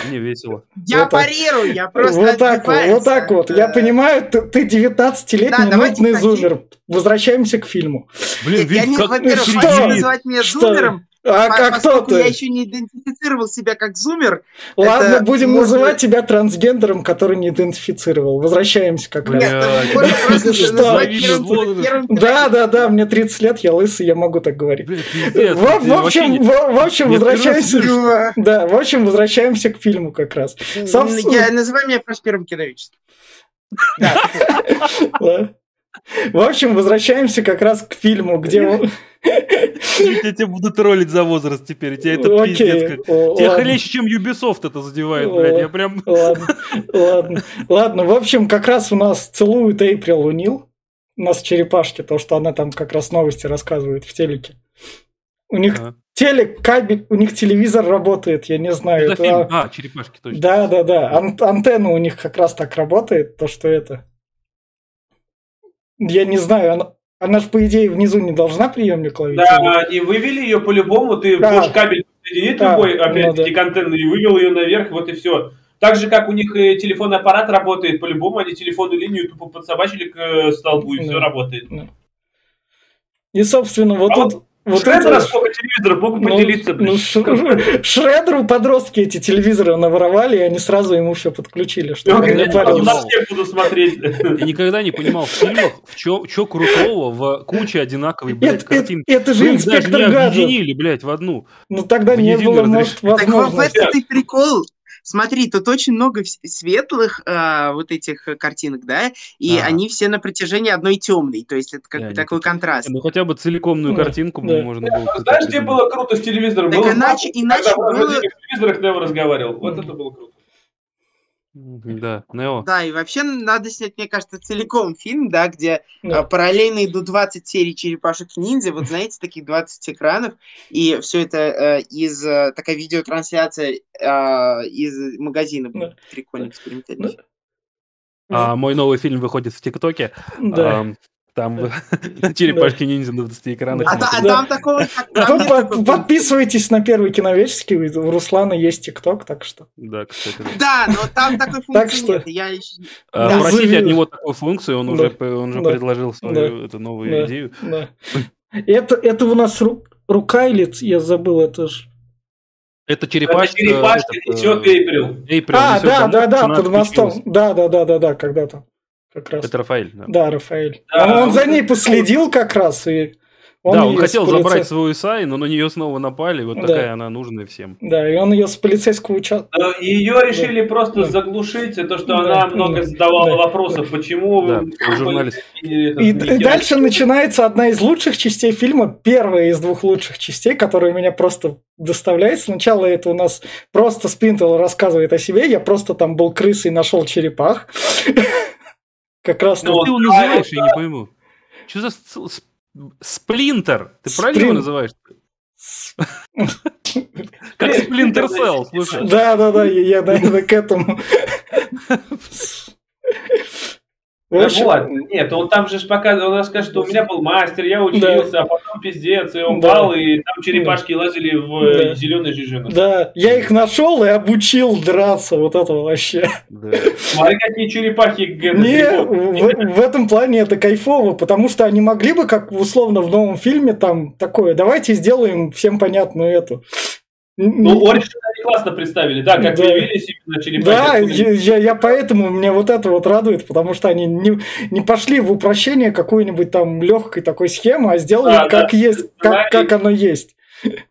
Не весело. Я вот парирую, я просто Вот так вот, вот так вот. Я понимаю, ты, ты 19-летний да, нудный зумер. Возвращаемся к фильму. Блин, я не, во-первых, хочу называть меня зумером, А, а кто ты? я еще не идентифицировал себя как зумер, Ладно, это будем можно- называть тебя трансгендером, который не идентифицировал. Возвращаемся как раз. Да, да, да, мне 30 лет, я лысый, я могу так говорить. Пиздец, В, общем, в, возвращаемся. Да, в общем, возвращаемся к фильму как раз. Я называю меня просто первым киновическим. В общем, возвращаемся как раз к фильму, где... он- Я тебя буду троллить за возраст теперь, тебя это Окей, пиздец. как- Тебя хлеще, чем Ubisoft это задевает, блядь. Я прям... Ладно, ладно, ладно. В общем, как раз у нас целует Эйприл Унил. У нас черепашки, то, что она там как раз новости рассказывает в телеке. У них А. телек, кабель, у них телевизор работает, я не знаю. Это это- фильм. А, черепашки, точно. Да, да, да. Ан- антенна у них как раз так работает, то, что это. Я не знаю, она, она же, по идее, внизу не должна приемник ловить. Да, они вывели ее по-любому, ты Да. можешь кабель соединить Да, любой, ну опять-таки, да. контент, и вывел ее наверх, вот и все. Так же, как у них и телефонный аппарат работает, по-любому они телефонную линию тупо подсобачили к э, столбу, и Да. все работает. И, собственно, вот А тут... Вот Шредера это- сколько телевизоров, могут Ну, поделиться, ну, Шредеру подростки эти телевизоры наворовали, и они сразу ему все подключили, Я чтобы он не буду смотреть. Я никогда не понимал в фильмах, в чё, чё крутого в куче одинаковой, блядь, Это, это- картинки. это же их даже инспектор не гаджет. объединили, блядь, в одну. Ну тогда в не было, может, Так вот в возможности. этом и прикол. Смотри, тут очень много светлых а, вот этих э, картинок, да, и Ага. они все на протяжении одной темной, то есть это как бы они такой такие, контраст. Ну хотя бы целикомную Да, картинку да. можно было. А Знаешь, где было круто с телевизором? Так Было иначе- в иначе в было- этих телевизорах Нео разговаривал. Вот это было круто. Да, Нео. Да, и вообще надо снять, мне кажется, целиком фильм, да, где Да. а, параллельно идут 20 серий черепашек-ниндзя, вот знаете, таких 20 экранов, и все это э, из э, такая видеотрансляция а, из магазина. Да. будет Прикольно экспериментально. А мой новый фильм выходит в ТикТоке. Да. Ам, Там черепашки ниндзя на 20 экранах. А, а там такого... под- такого- Подписывайтесь на первый киновеческий, у Руслана есть ТикТок, так что. Да, кстати. да. Но там такой Так функции что- нет. Я. А. Просите от него такую функцию, он уже предложил свою эту новую идею. Это, это у нас ру- рука или я забыл, это ж. Это Это черепашка. черепашки этот, э, Эйприл. Эйприл А, да, да, да, под мостом. Да, да, да, да, да, когда-то. Как раз. Это Рафаэль. Да, Да, Рафаэль. Да, он, он за он- ней последил как раз, и Да, он хотел полице- забрать свою Исай, но на нее снова напали. Вот Да. такая она нужная всем. Да, и он ее с полицейского участка. Ее решили просто Да. заглушить, то, что Да, она много да, задавала да. вопросов, почему... Да, он журналист. И, и дальше начинается одна из лучших частей фильма, первая из двух лучших частей, которая меня просто доставляет. Сначала это у нас просто Спинтел рассказывает о себе, я просто там был крысой, нашел черепах. Как раз Ну, тут- Ты его называешь, это- я не пойму. Что за сплинтер? Ты правильно его называешь? Как Splinter Cell, слушай. Да, да, да, я, я, наверное, к этому. В Да общем, вот, нет, он там же ж показывает, он расскажет, что у меня был мастер, я учился, а потом пиздец, и он Да. пал, и там черепашки лазили в Да. зеленый жижину. Да, я их нашел и обучил драться, вот это вообще. Да. Смотри, какие черепахи Не, в, в этом плане это кайфово, потому что они могли бы, как условно в новом фильме, там такое, давайте сделаем всем понятную эту. Ну, Оригин они классно представили, да, как Да. появились именно черепахи. Да, я, я- я поэтому мне вот это вот радует, потому что они не, не пошли в упрощение какой-нибудь там легкой такой схемы, а сделали Да, как да. есть, как, как оно есть.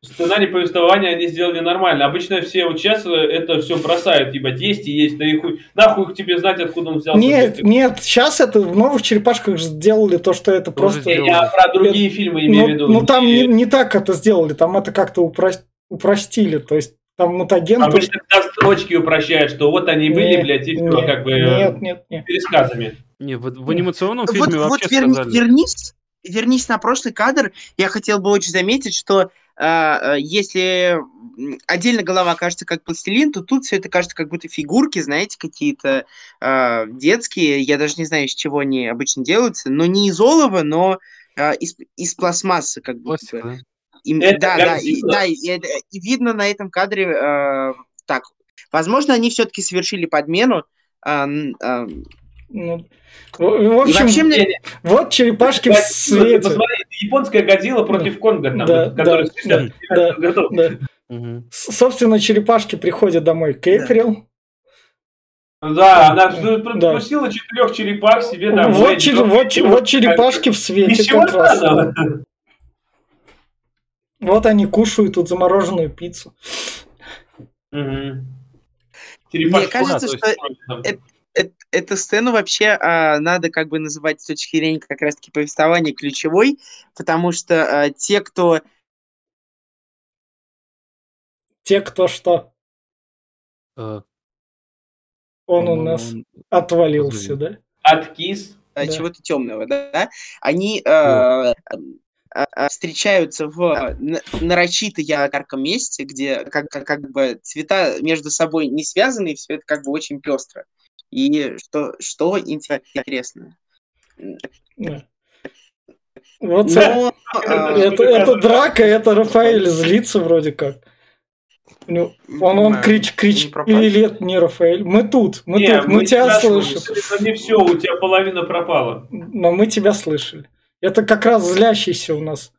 Сценарий повествования они сделали нормально. Обычно все вот сейчас это все бросают, ебать, есть и есть, да и хуй. Нахуй тебе знать, откуда он взялся. Нет, нет, сейчас это в новых черепашках сделали то, что это Тоже просто... Я про другие фильмы имею в Ну, виду. ну, там не, И не так это сделали, там это как-то упрос- упростили, то есть там мутагенты... Обычно когда строчки упрощают, что вот они были, Нет, блядь, и все, нет, как бы Нет, нет, нет. пересказами. Не, в, в анимационном Вот, фильме вот вообще верни- сказали. вернись, вернись на прошлый кадр. Я хотел бы очень заметить, что а, а, если отдельно голова кажется как пластилин, то тут все это кажется как будто фигурки, знаете, какие-то а, детские. Я даже не знаю, из чего они обычно делаются, но не из олова, но а, из, из пластмассы, как будто Пластик, бы. да? И- Это да, да, и, да, и, это- и видно на этом кадре э, так. Возможно, они все-таки совершили подмену. н- а, Ну, в общем, вообще мне- вот черепашки в Годзилла, свете. Посмотри, японская Годзилла против Конга, там, Да, который да, в 69 году. Да. Мгм. С- Собственно, черепашки приходят домой к Эйприл. Да, она Да. пропустила четырех черепах себе домой. Вот, чер- вот, че- вот черепашки в свете Ничего как раз. странного. Вот они кушают тут замороженную пиццу. Мне кажется, что это- Эт- Эту сцену вообще а, надо как бы называть с точки зрения как раз-таки повествования ключевой, потому что а, те, кто Те, кто что, Э, он у нас он- отвалился, да? Откис. а, Да. чего-то темного, да, они а, а, а, встречаются в а, нарочито ярком месте, где как, как, как бы цвета между собой не связаны, и все это как бы очень пестро. И что, что интересно. Вот Но, а, это, это драка, это Рафаэль злится вроде как. Ну, он, он крич, крич, или это не Рафаэль. Мы тут, мы Не, тут, мы, тебя спрашиваем, слышим. Это не все, у тебя половина пропала. Но мы тебя слышали. Это как раз злящийся у нас.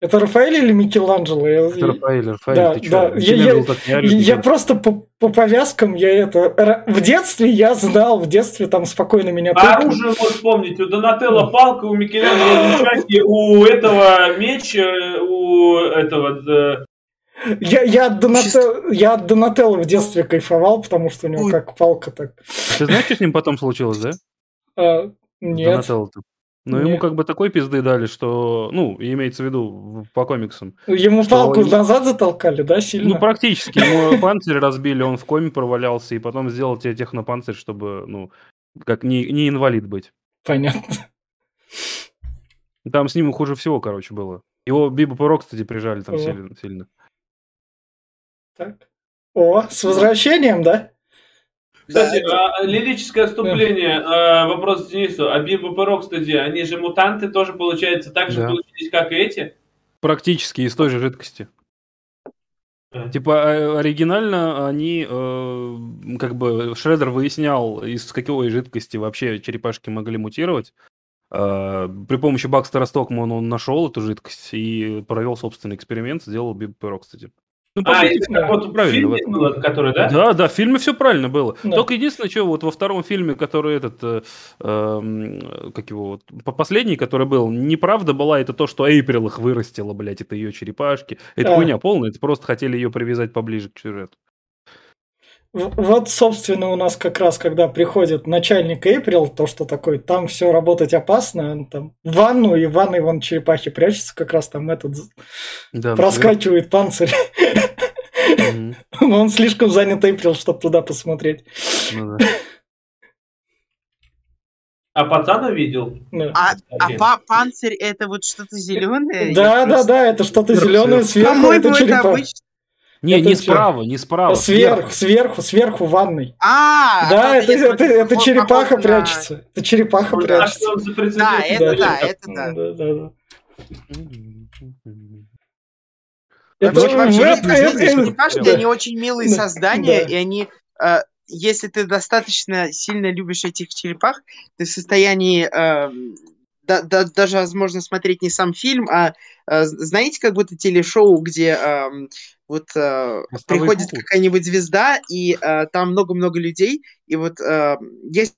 Это Рафаэль или Микеланджело? Я- Это Рафаэль, Рафаэль, Да, ты чё? да. Я- я- так Я никак. просто по, по повязкам, я это... В детстве я знал, в детстве там спокойно меня... А тыкали. оружие можешь вспомнить. У Донателло палка, у Микеланджело у этого меч, э, у этого... э, Я, я, от Донате- я от Донателло в детстве кайфовал, потому что у него Ой. как палка так... Ты знаешь, что с ним потом случилось, да? А, нет. Донателло-то? Ну, ему Нет. как бы такой пизды дали, что, ну, имеется в виду по комиксам. Ему Что палку они- назад затолкали, да, сильно? Ну, практически. Ему панцирь разбили, он в коме провалялся, и потом сделал тебе технопанцирь, чтобы, ну, как не, не инвалид быть. Понятно. Там с ним хуже всего, короче, было. Его Биба Порок, кстати, прижали там О. сильно. сильно. Так. О, с возвращением, да? Кстати, Да, а, лирическое отступление. а, Вопрос к Денису. А Биба Перо, кстати, они же мутанты тоже, получается, так же Да. получились, как и эти? Практически из той же жидкости. Да. Типа э, оригинально они, э, как бы Шредер выяснял, из какой жидкости вообще черепашки могли мутировать. Э, При помощи Бакстера Стокмана он нашел эту жидкость и провел собственный эксперимент, сделал Бип Перо, кстати. Ну, по А, сути, это вот правильно, фильме в этом. было, который, да? Да, да, в фильме все правильно было. Да. Только единственное, что вот во втором фильме, который этот, э, эм, как его, вот, по- последний, который был, неправда была, это то, что Эйприл их вырастила, блядь, это ее черепашки. Это А. хуйня полная, это просто хотели ее привязать поближе к сюжету. Вот, собственно, у нас как раз, когда приходит начальник Эйприл, то, что такой, там все работать опасно, он там в ванну, и в ванной вон черепахи прячется, как раз там этот Да, проскакивает панцирь. Но он слишком занят Эйприл, чтобы туда посмотреть. Ну да. А пацана видел? Да. А, а па- панцирь это вот что-то зеленое? Да, да, да, это что-то зеленое сверху, По-моему, это это черепаха. обычно. Не, Это не справа, не справа. Сверху, сверху, сверху ванной. А, Да, это, это, это смотрю, черепаха на- прячется. Это черепаха А прячется. Да, это Да. да, это да. Это, это- они очень милые Да, создания, да. и они, э, если ты достаточно сильно любишь этих черепах, ты в состоянии эм, да- да- даже, возможно, смотреть не сам фильм, а э, знаете, как будто телешоу, где эм, вот э, Мостовые приходит куклы. какая-нибудь звезда, и э, там много-много людей, и вот э, есть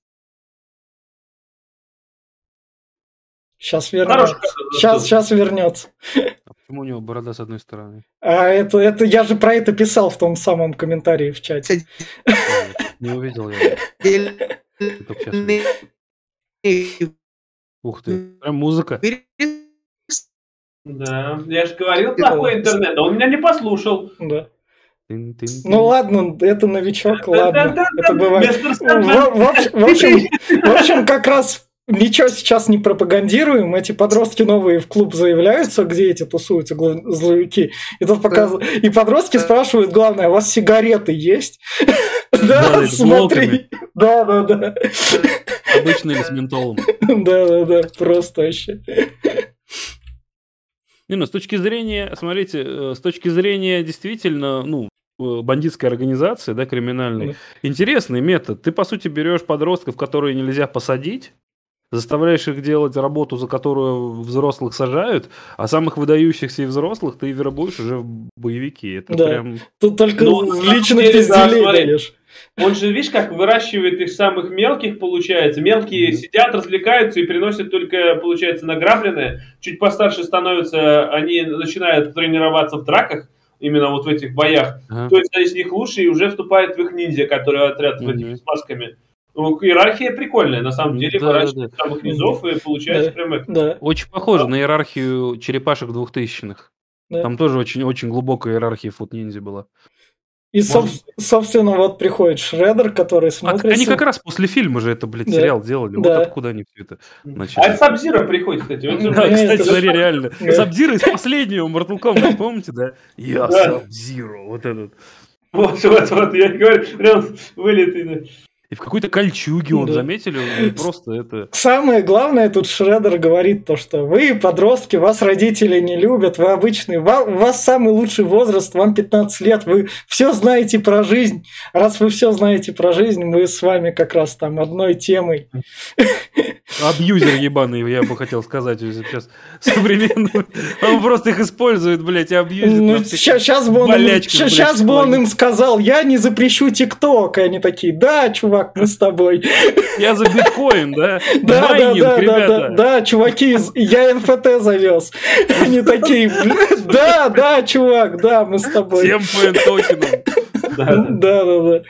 Сейчас вернется. Сейчас, сейчас вернется. Почему у него борода с одной стороны? А это, это я же про это писал в том самом комментарии в чате. Не увидел я. Ух ты. Прям музыка. Да, я же говорил, плохой интернет, а он меня не послушал. Да. Ну ладно, это новичок, ладно. Это бывает. в общем- в общем, как раз ничего сейчас не пропагандируем. Эти подростки новые в клуб заявляются, где эти тусуются зловики. И тут показывают. И подростки спрашивают, главное, а у вас сигареты есть? Да, Да, смотри. Да, да, да. Обычно или с ментолом. Да, да, да. Просто вообще. Не, ну, с точки зрения, смотрите, э, с точки зрения действительно, ну, бандитской организации, да, криминальной. Да. Интересный метод. Ты, по сути, берешь подростков, которые нельзя посадить, заставляешь их делать работу, за которую взрослых сажают, а самых выдающихся и взрослых ты вербуешь уже в боевики. Это Да. прям... Тут только Ну, лично деле, да, пизделей даешь. Он же, видишь, как выращивает их самых мелких, получается. Мелкие Мгм. сидят, развлекаются и приносят только, получается, награбленное. Чуть постарше становятся, они начинают тренироваться в драках, именно вот в этих боях. Ага. То есть из них лучше и уже вступает в их ниндзя, который отряд в этих Мгм. с масками. Ну, иерархия прикольная, на самом деле, Да, выращивает да, самых низов, и получается Да. прям это. Да, Очень похоже на иерархию черепашек двухтысячных. Да. Там тоже очень-очень глубокая иерархия фут ниндзя была. И, Может соб- собственно, вот приходит Шредер, который А, смотрит... они как раз после фильма же это, блядь, Да. сериал делали. Да. Вот откуда они все это начали. А это Сабзира приходит, кстати. Вот, Да, Да, это кстати, смотри, реально. Да. Сабзира из последнего Mortal Kombat, помните, да? Я Да. Сабзиру, вот этот. Вот, вот, вот, я говорю, прям вылитый. И в какой-то кольчуге он, Да. заметили? Он Просто это... Самое главное, тут Шредер говорит то, что вы, подростки, вас родители не любят, вы обычные, у вас самый лучший возраст, вам 15 лет, вы все знаете про жизнь. Раз вы все знаете про жизнь, мы с вами как раз там одной темой. Абьюзер ебаный, я бы хотел сказать сейчас современный. Он просто их использует, блядь, и абьюзит. Ну, сейчас бы он, блядь, щас бы он им сказал, я не запрещу ТикТок. И они такие, да, чувак, мы с тобой. Я за биткоин, да? Да, да, Майнинг, да, да, ребята. да, да, чуваки, я NFT завез. Они такие, «Бля, да, да, чувак, да, мы с тобой. Всем токеном. Да, да. Да.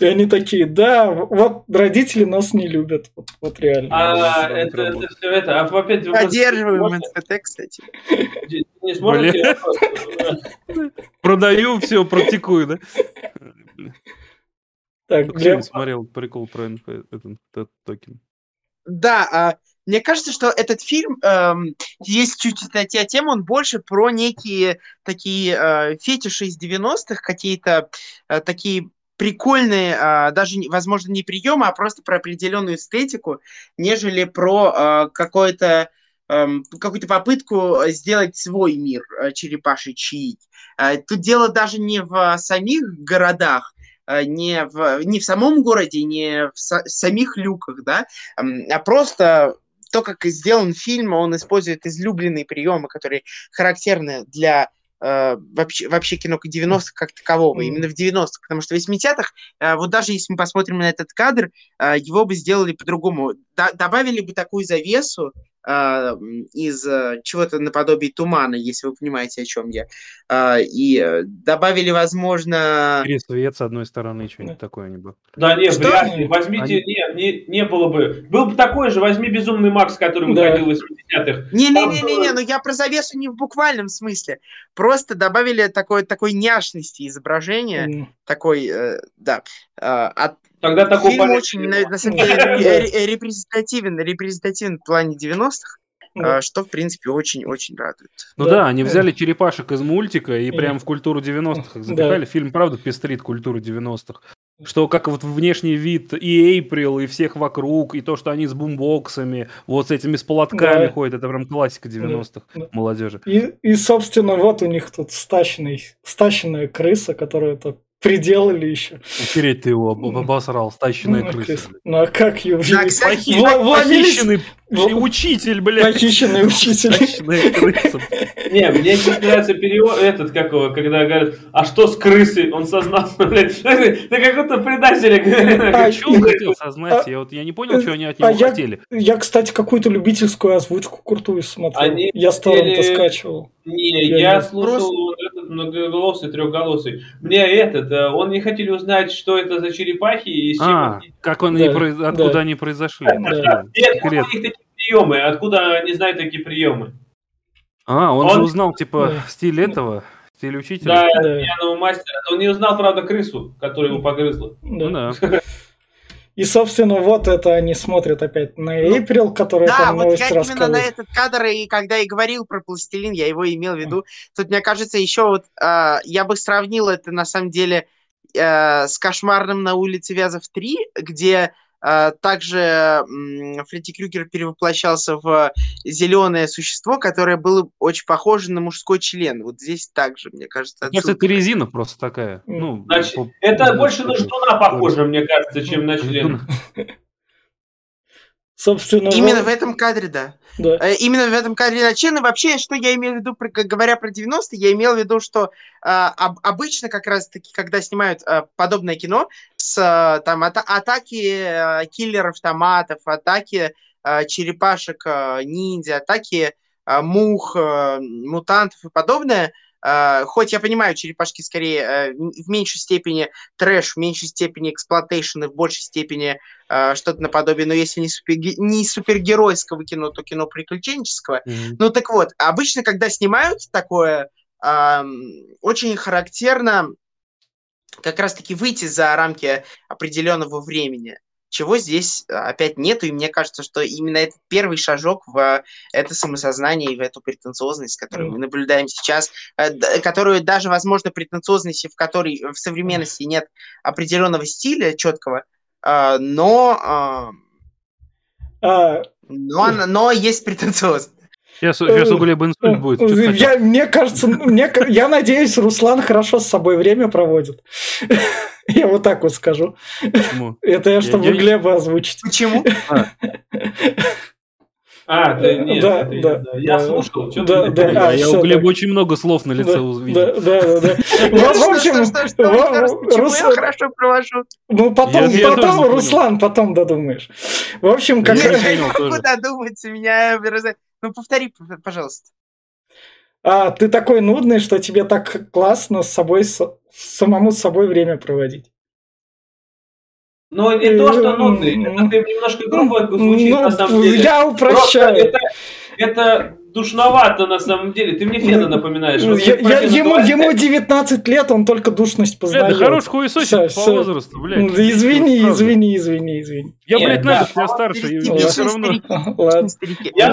И они такие, да, вот родители нас не любят. Вот, вот реально. А, это, это все это. А опять Поддерживаем НФТ, кстати. Не сможете? Продаю все, практикую, да? Так, Кто для- не смотрел прикол про этот, токен? Да, а, мне кажется, что этот фильм, эм, есть чуть-чуть на те тему, он больше про некие такие э, фетиши из 90-х, какие-то э, такие прикольные, а, даже, возможно, не приемы, а просто про определенную эстетику, нежели про э, какое-то эм, какую-то попытку сделать свой мир э, черепашечий. Э, Тут дело даже не в самих городах, э, не в, не в самом городе, не в са- самих люках, да, а просто то, как сделан фильм, он использует излюбленные приемы, которые характерны для э, вообще, вообще кино 90-х как такового, именно в 90-х, потому что в 80-х, э, вот даже если мы посмотрим на этот кадр, э, его бы сделали по-другому. Добавили бы такую завесу э, из э, чего-то наподобие тумана, если вы понимаете, о чем я, Э, и э, добавили, возможно... Свет с одной стороны, что-нибудь такое не было. Да нет, Что? вряд ли. Возьмите, Они- нет, не, не было бы. Был бы такой же, возьми Безумный Макс, который Да. выходил в 80-х. Не-не-не-не, Там ну я про завесу не в буквальном смысле. Просто добавили такой, такой няшности изображения, М, такой, э, да. э, от Тогда такого Фильм очень, на, на самом деле, Да. ре- ре- репрезентативен, репрезентативен в плане 90-х, да. э, что, в принципе, очень-очень радует. Ну Да. да, они взяли черепашек из мультика и прям в культуру 90-х их Да. запихали. Фильм, правда, пестрит культуру 90-х. Что как вот внешний вид и Эйприл, и всех вокруг, и то, что они с бумбоксами, вот с этими с полотками Да. ходят, это прям классика 90-х Да. молодежи. И, и, собственно, вот у них тут стащенный, стащенная крыса, которую это приделали еще. Упереть ты его об- обосрал, стащенная Ну, крыса. Ну а как ее Похищенный в- учитель, блядь. Похищенный учитель. Не, мне здесь нравится перевод этот, как его, когда говорят, а что с крысой? Он сознался, блядь. Ты как будто предатель. А, Что он хотел сознать? Я вот я не понял, что они от него А хотели. Я, кстати, какую-то любительскую озвучку крутую смотрел. Я с торрента хотели- скачивал. Не, Я слушал этот многоголосый, трехголосый. Мне этот, э, он не хотели узнать, что это за черепахи и с чем А, как он Да, и произ- откуда да. они произошли. Да. Нет, у них такие приемы? Откуда они знают такие приемы? А, он, Он- же узнал, типа, Да. стиль этого, стиль учителя. Да, Да. пьяного мастера. Он не узнал, правда, крысу, которая его погрызла. Ну Да. да. И, собственно, вот это они смотрят опять на Ну, Эйприл, которая Да, там вот новость я именно на этот кадр, и когда и говорил про пластилин, я его имел в виду. Тут, мне кажется, еще вот а, я бы сравнил это, на самом деле, э, с «Кошмарным на улице Вязов 3», где также м, Фредди Крюгер перевоплощался в зеленое существо, которое было очень похоже на мужской член. Вот здесь также, мне кажется, кажется, отсылка. это резина просто такая. Ну, Значит, по- Это по- больше на ждуна похоже, мне кажется, чем на член. Собственно, Именно вот- в этом кадре, да. да. Э, Именно в этом кадре начали. Вообще, что я имею в виду, про- говоря про 90-е, я имел в виду, что а, об- обычно как раз-таки, когда снимают а, подобное кино, с а, там ата- атаки а, киллеров-томатов, атаки а, черепашек а, ниндзя, атаки а, мух, а, мутантов и подобное, хоть я понимаю, черепашки скорее э, в меньшей степени трэш, в меньшей степени exploitation и в большей степени э, что-то наподобие, но если не, суперге- не супергеройского кино, то кино приключенческого. Мгм. Ну так вот, обычно, когда снимают такое, очень характерно как раз-таки выйти за рамки определенного времени, чего здесь а, опять нету, и мне кажется, что именно это первый шажок в это самосознание и в эту претенциозность, которую мы наблюдаем сейчас, э, которую даже, возможно, претенциозности, в которой в современности нет определенного стиля четкого, а, но, а, А, но, но есть претенциозность. Сейчас, сейчас у Глеба инсульт будет. Я, мне кажется, мне, я надеюсь, Руслан хорошо с собой время проводит. Я вот так вот скажу. Почему? Это я, чтобы я- Глеба озвучить. Почему? А, да, нет, Да, это да, да. Я да. слушал, что Да, да, а, я у Глеба очень много слов на лице Да, увидел. да, да, да, да. В общем, почему я хорошо провожу? ну потом, потом. Руслан, потом додумаешь. В общем, как Я Я не могу додумать, меня... Ну, повтори, пожалуйста. А, ты такой нудный, что тебе так классно с собой, с- самому с собой время проводить. Но не то, что нудный, это ты немножко грубо звучит Ну, на самом деле. я Просто упрощаю. это, это душновато на самом деле. Ты мне Фена напоминаешь. Вот Я- я- ему, ему 19 лет, он только душность познает. да хорош хуесосить Всё, по возрасту, блядь. Ну, да Извини, извини, извини, извини. Я, Нет, блядь, да. нафиг, я старше, я все равно... Я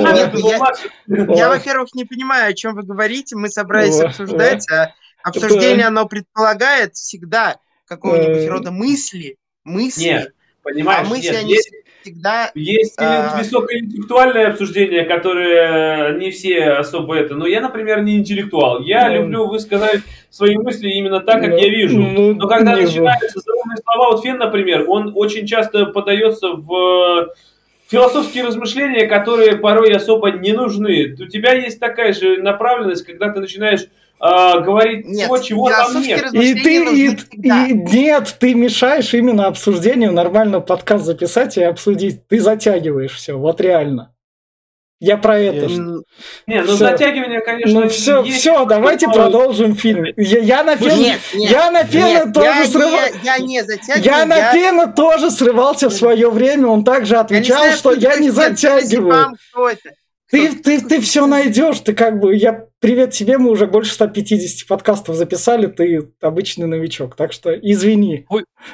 Ну, во-первых, не понимаю, о чем вы говорите. Мы собрались обсуждать, а обсуждение, оно предполагает всегда какого-нибудь рода мысли. Мысли. Понимаешь, а мысли, нет, они есть, всегда... есть А. высокоинтеллектуальное обсуждение, которое не все особо это. Но я, например, не интеллектуал. Я Ну. люблю высказать свои мысли именно так, как Ну, я вижу. ну, Но когда не начинаются заумные слова, вот Фен, например, он очень часто подается в философские размышления, которые порой особо не нужны. У тебя есть такая же направленность, когда ты начинаешь а, говорить Нет, то, чего там нет. И ты, и, всегда. и- нет, ты мешаешь именно обсуждению нормально подкаст записать и обсудить. Ты затягиваешь все, вот реально. Я про это. Я- Не, ну затягивание, конечно, Ну все, есть. все, давайте но- продолжим фильм. Я, я на фен, Нет, нет, я на фена нет, тоже я, срывал. не, я не затягиваю. Я на фена тоже срывался в свое время. Он также я не отвечал, знаю, что я не затягиваю. вам, кто это. Ты, ты, ты все найдешь, ты как бы, я привет тебе, мы уже больше 150 подкастов записали, ты обычный новичок, так что извини.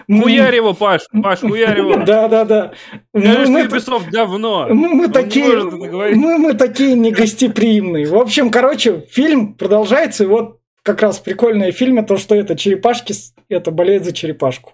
Мы- Хуярь его, Паш, Паш, хуярь его. Да, да, да. Мы, Ubisoft говно. мы- не такие, мы, мы такие негостеприимные. В общем, короче, фильм продолжается, и вот как раз прикольное в фильме то, что это черепашки, это болеет за черепашку.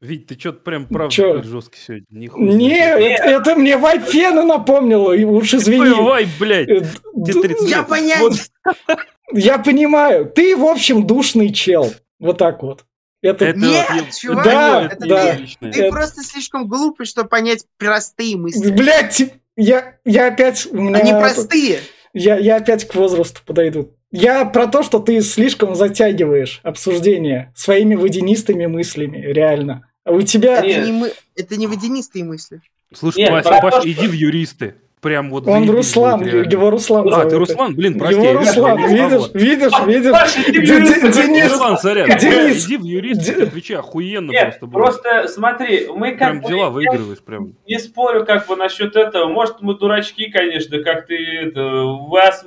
Вить, ты что-то прям правда Чё? жесткий сегодня. Нихуя. Не, это, это мне Вайфена напомнило, и уж извини. Ой, вай, блядь. Э, Тебе д- 30 Я. Вот Я понимаю, ты, в общем, душный чел. Вот так вот. Это, это Нет, вот чувак, Да, это да. не личное. Ты это- просто слишком глупый, чтобы понять простые мысли. Блять, я, я опять... У меня Они простые. я, я опять к возрасту подойду. Я про то, что ты слишком затягиваешь обсуждение своими водянистыми мыслями, реально. А у тебя... Нет. Это не, мы, это не водянистые мысли. Слушай, Нет, Паш, Паш, то, что- иди в юристы. Прям вот Он Руслан, будет его Руслан А, зовут. ты Руслан? Блин, прости. Его Руслан, видишь, видишь, видишь. Паша, юрист, Денис, Руслан, сорян. Денис. Иди в юристы, Д- отвечай, охуенно Нет, просто будет. просто смотри, мы как Прям бы... дела выигрываешь прям. Не спорю как бы насчет этого. Может, мы дурачки, конечно, как ты это... Вас...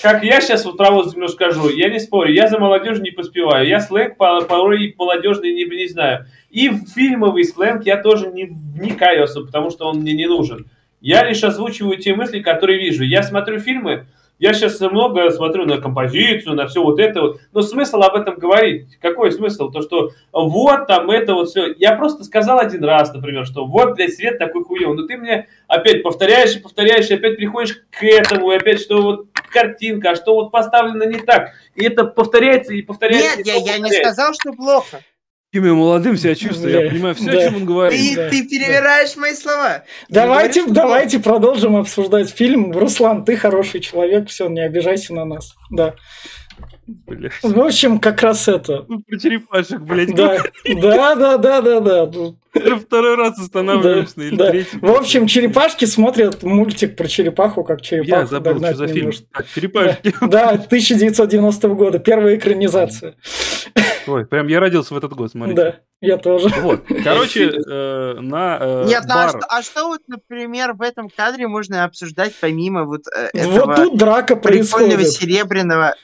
Как я сейчас вот возраст немножко скажу, я не спорю, я за молодежь не поспеваю. Я сленг по- порой молодежный не, не знаю. И в фильмовый сленг я тоже не вникаю особо, потому что он мне не нужен. Я лишь озвучиваю те мысли, которые вижу. Я смотрю фильмы, Я сейчас много смотрю на композицию, на все вот это вот. Но смысл об этом говорить? Какой смысл? То, что вот там это вот все. Я просто сказал один раз, например, что вот, блядь, свет такой хуёвый. Но ты мне опять повторяешь и повторяешь, и опять приходишь к этому, и опять, что вот картинка, а что вот поставлено не так. И это повторяется и повторяется. Нет, я, я не сказал, что плохо. Каким я молодым себя чувствую, я понимаю все, Да. о чем он говорит. Ты, да, ты перевираешь мои слова. Давайте, говоришь, давайте продолжим обсуждать фильм. Руслан, ты хороший человек, все, не обижайся на нас. Да. Блядь. В общем, как раз это. Про черепашек, блядь. Да, да, да, да, да, да. Уже второй раз останавливаемся на или да. третий. В общем, черепашки смотрят мультик про черепаху, как я черепаху забыл, догнать что за фильм. Так, черепашки. Да, 1990 года, первая экранизация. Ой, прям я родился в этот год, смотри. Да, я тоже. Вот, короче, э, на э, Нет, ну а бар- что, а что вот, например, в этом кадре можно обсуждать помимо вот э, этого Вот тут драка прикольного происходит. серебряного?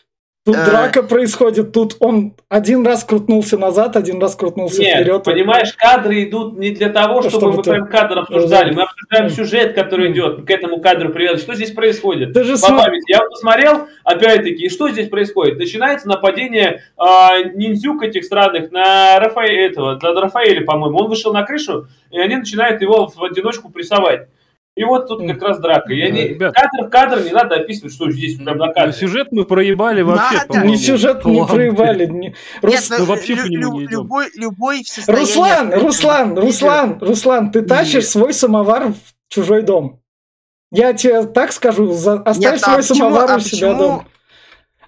Тут э, драка происходит. Тут он один раз крутнулся назад, один раз крутнулся Нет, вперед. понимаешь, кадры идут не для того, чтобы, чтобы мы прям кадр обсуждали. Мы обсуждаем сюжет, который идет к этому кадру привязан. Что здесь происходит? Ты же По см- памяти. Я посмотрел, опять-таки, и что здесь происходит? Начинается нападение а, ниндзюк этих странных на Рафаэля, этого, на Рафаэля, по-моему. Он вышел на крышу, и они начинают его в одиночку прессовать. И вот тут как раз драка. Я не... Ребят. Кадр в кадр не надо описывать, что здесь прям на Ну, кадре. Сюжет мы проебали вообще, Надо. по-моему. Ни сюжет не Ладно. проебали. ни- Рус- Нет, ну, мы вообще лю- по нему лю- не идем. любой, любой Руслан, Руслан. Руслан, Руслан, ты тащишь свой самовар в чужой дом. Я тебе так скажу, за- оставь Нет, а свой почему- самовар а у себя почему- дома.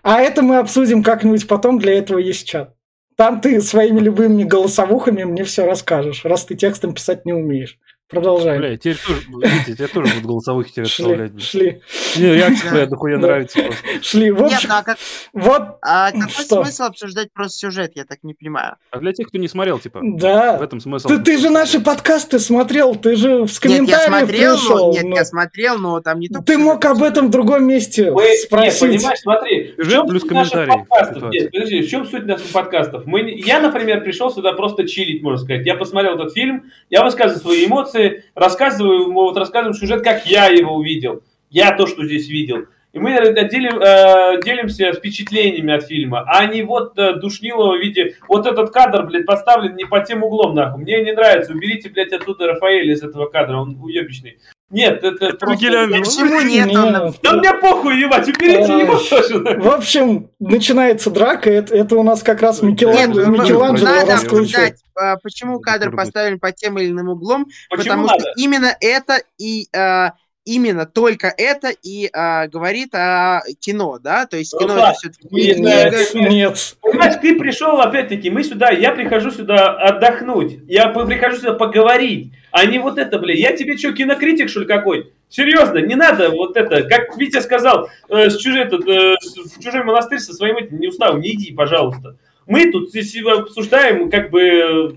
А это мы обсудим как-нибудь потом, для этого есть чат. Там ты своими любыми голосовухами мне все расскажешь, раз ты текстом писать не умеешь. Продолжаем. Бля, теперь тоже, видите, тебе тоже будут голосовых тебе шли, блин. шли, Не, реакция твоя дохуя нравится просто. шли. В Нет, общем, ну а, как, вот, а какой Что? смысл обсуждать просто сюжет, я так не понимаю. А для тех, кто не смотрел, типа, в да. этом смысл. Ты, ты же наши подкасты смотрел, ты же с Нет, я смотрел, пришел. но, нет, ну. я смотрел, но там не только Ты мог об этом в другом месте нет, спросить. понимаешь, смотри, в чем плюс суть наших комментарий подкастов? Нет, подожди, в чем суть наших подкастов? Мы, я, например, пришел сюда просто чилить, можно сказать. Я посмотрел этот фильм, я высказываю свои эмоции, рассказываю, ему, вот рассказываю сюжет, как я его увидел. Я то, что здесь видел. И мы э, делим, э, делимся впечатлениями от фильма, а не вот э, душнилого в виде, вот этот кадр, блядь, поставлен не по тем углом, нахуй. Мне не нравится, уберите, блядь, оттуда Рафаэля из этого кадра, он уебищный. Нет, это, просто... Микеланджело. Почему нет? Он Да мне похуй, ебать, уберите его тоже. В общем, начинается драка. Это, это у нас как раз Нет, Микелан- ну, Микеланджело надо раскручивает. обсуждать, почему кадр поставлен под тем или иным углом, Почему потому надо? что именно это и а, именно только это и а, говорит о кино, да? То есть кино Руслан, это все-таки не нет, книга. нет. Нет. Понимаешь, ты пришел, опять-таки, мы сюда, я прихожу сюда отдохнуть, я прихожу сюда поговорить, а не вот это, бля, я тебе что, кинокритик, что ли, какой? Серьезно, не надо вот это, как Витя сказал, э, с чужой, этот, э, с- в чужой монастырь со своим этим неуставом, не иди, пожалуйста. Мы тут здесь обсуждаем, как бы, э,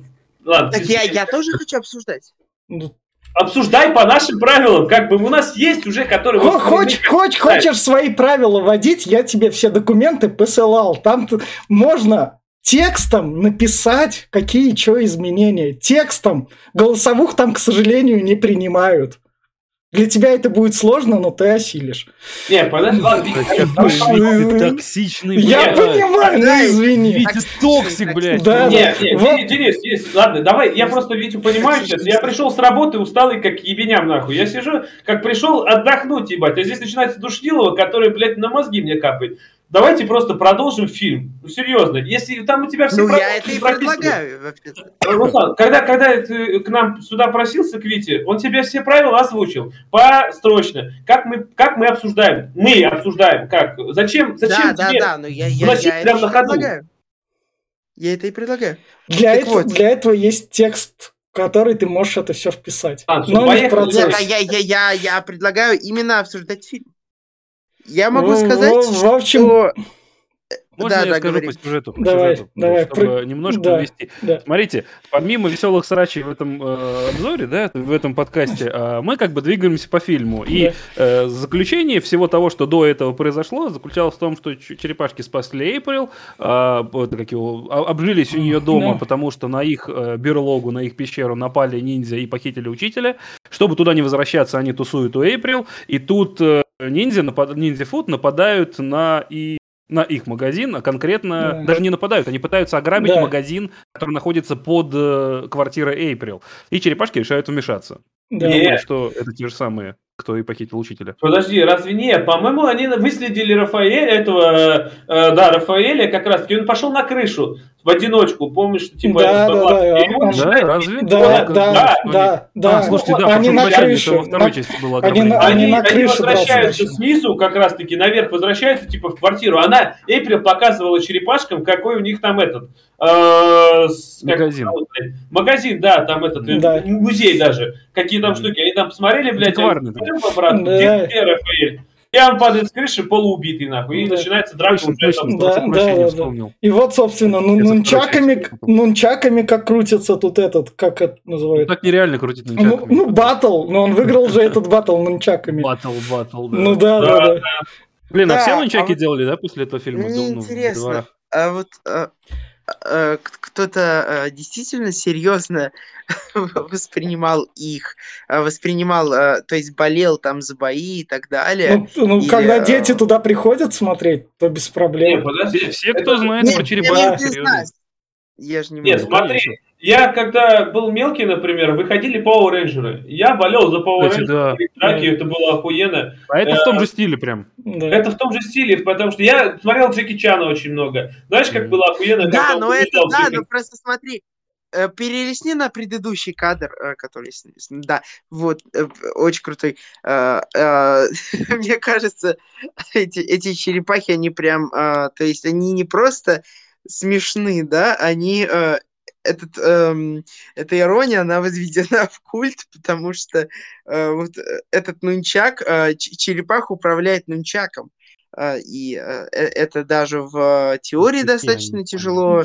ладно, Так я, я тоже хочу обсуждать. Ну, обсуждай по нашим правилам, как бы у нас есть уже, которые... Хо- Хочешь, хочешь, хочешь свои правила вводить, я тебе все документы посылал. Там можно текстом написать, какие что изменения. Текстом. Голосовух там, к сожалению, не принимают. Для тебя это будет сложно, но ты осилишь. Не, подожди, Витя токсичный, Я понимаю, ну извини. Витя toxic, блядь. Да, Нет, нет. Денис, ладно, давай, я просто Витю понимаю сейчас, я пришел с работы усталый, как ебеням, нахуй, я сижу, как пришел отдохнуть, ебать, а здесь начинается Душнилова, который, блядь, на мозги мне капает. Давайте просто продолжим фильм, ну серьезно, если там у тебя все Ну, правила я это и предлагаю. Руслан, когда, когда ты к нам сюда просился, к Вите, он тебе все правила озвучил, построчно, как мы, как мы обсуждаем, мы обсуждаем, как, зачем, зачем Да, да, тебе да, но я, я, вносить я прям на ходу? предлагаю. Я это и предлагаю. Для, Так этого, вот. для этого есть текст, в который ты можешь это все вписать. А, Но не в процессе. Нет, а я, я, я, я предлагаю именно обсуждать фильм. Я могу Ну, сказать, в- в общем, что... Можно да, я да, скажу говори. по сюжету? по Давай, сюжету, давай, чтобы про- немножко да. увести. Да. Смотрите, помимо веселых срачей в этом э, обзоре, да, в этом подкасте, э, мы как бы двигаемся по фильму. И э, заключение всего того, что до этого произошло, заключалось в том, что черепашки спасли Эйприл, э, вот как его, обжились у нее дома, Да. потому что на их э, берлогу, на их пещеру напали ниндзя и похитили учителя. Чтобы туда не возвращаться, они тусуют у Эйприл. И тут э, ниндзя, напад... ниндзя фуд нападают на и на их магазин, а конкретно Да. даже не нападают, они пытаются ограбить Да. магазин, который находится под э, квартирой Эйприл. И черепашки решают вмешаться. Да. Не. Думаю, что это те же самые, кто и похитил учителя. Подожди, разве нет? По-моему, они выследили Рафаэля, этого, э, да, Рафаэля, как раз таки, он пошел на крышу в одиночку, помнишь, что типа... Да, да, да, и он он- начинает- разве? Да, Только- да, да, да, да. А, слушайте, да, они на крыше. во второй части было они на- Они, на они крыше возвращаются драться снизу, как раз таки, наверх возвращаются, типа, в квартиру. Она, Эйприл, показывала черепашкам, какой у них там этот... э, Магазин. Магазин, да, там этот, э, Да. музей даже. Какие там штуки. Они там посмотрели, блядь, они Да. где, где Рафаэль? И он падает с крыши, полуубитый, нахуй. И Да. начинается драка Точно, уже точно, там. Да, да, да, вспомнил. И вот, собственно, ну, нунчаками, нунчаками как крутится тут этот, как это Ну, называется? так нереально крутить Ну, нунчаками. ну, батл, но он выиграл же этот батл нунчаками. Батл, батл, да. Ну да, да, Да, да. Блин, а Да, все а нунчаки вот- делали, да, после этого фильма? Мне Ну, интересно, дворах. а вот а, а, кто-то а, действительно серьезно воспринимал их, а, воспринимал, а, то есть болел там за бои и так далее. Ну, ну, Или, когда э, дети туда приходят смотреть, то без проблем. подожди. Все, все, кто Это- знает Нет, про знаю. Я же не Нет, могу. смотри, я когда был мелкий, например, выходили Power Rangers. Я болел за Power Кстати, Rangers. да. Драки, это было охуенно. А это в том же стиле прям. Да. Это в том же стиле, потому что я смотрел Джеки Чана очень много. Знаешь, как было охуенно? Да, но это побеждал да, но просто смотри, э, перелесни на предыдущий кадр, э, который, да, вот, э, очень крутой. Э, э, Мне кажется, эти, эти черепахи, они прям, э, то есть они не просто смешны, да, они, э, этот, эм, эта ирония, она возведена в культ, потому что э, вот э, этот нунчак, э, ч- черепаха управляет нунчаком. Э, И э, э, это даже в теории достаточно тяжело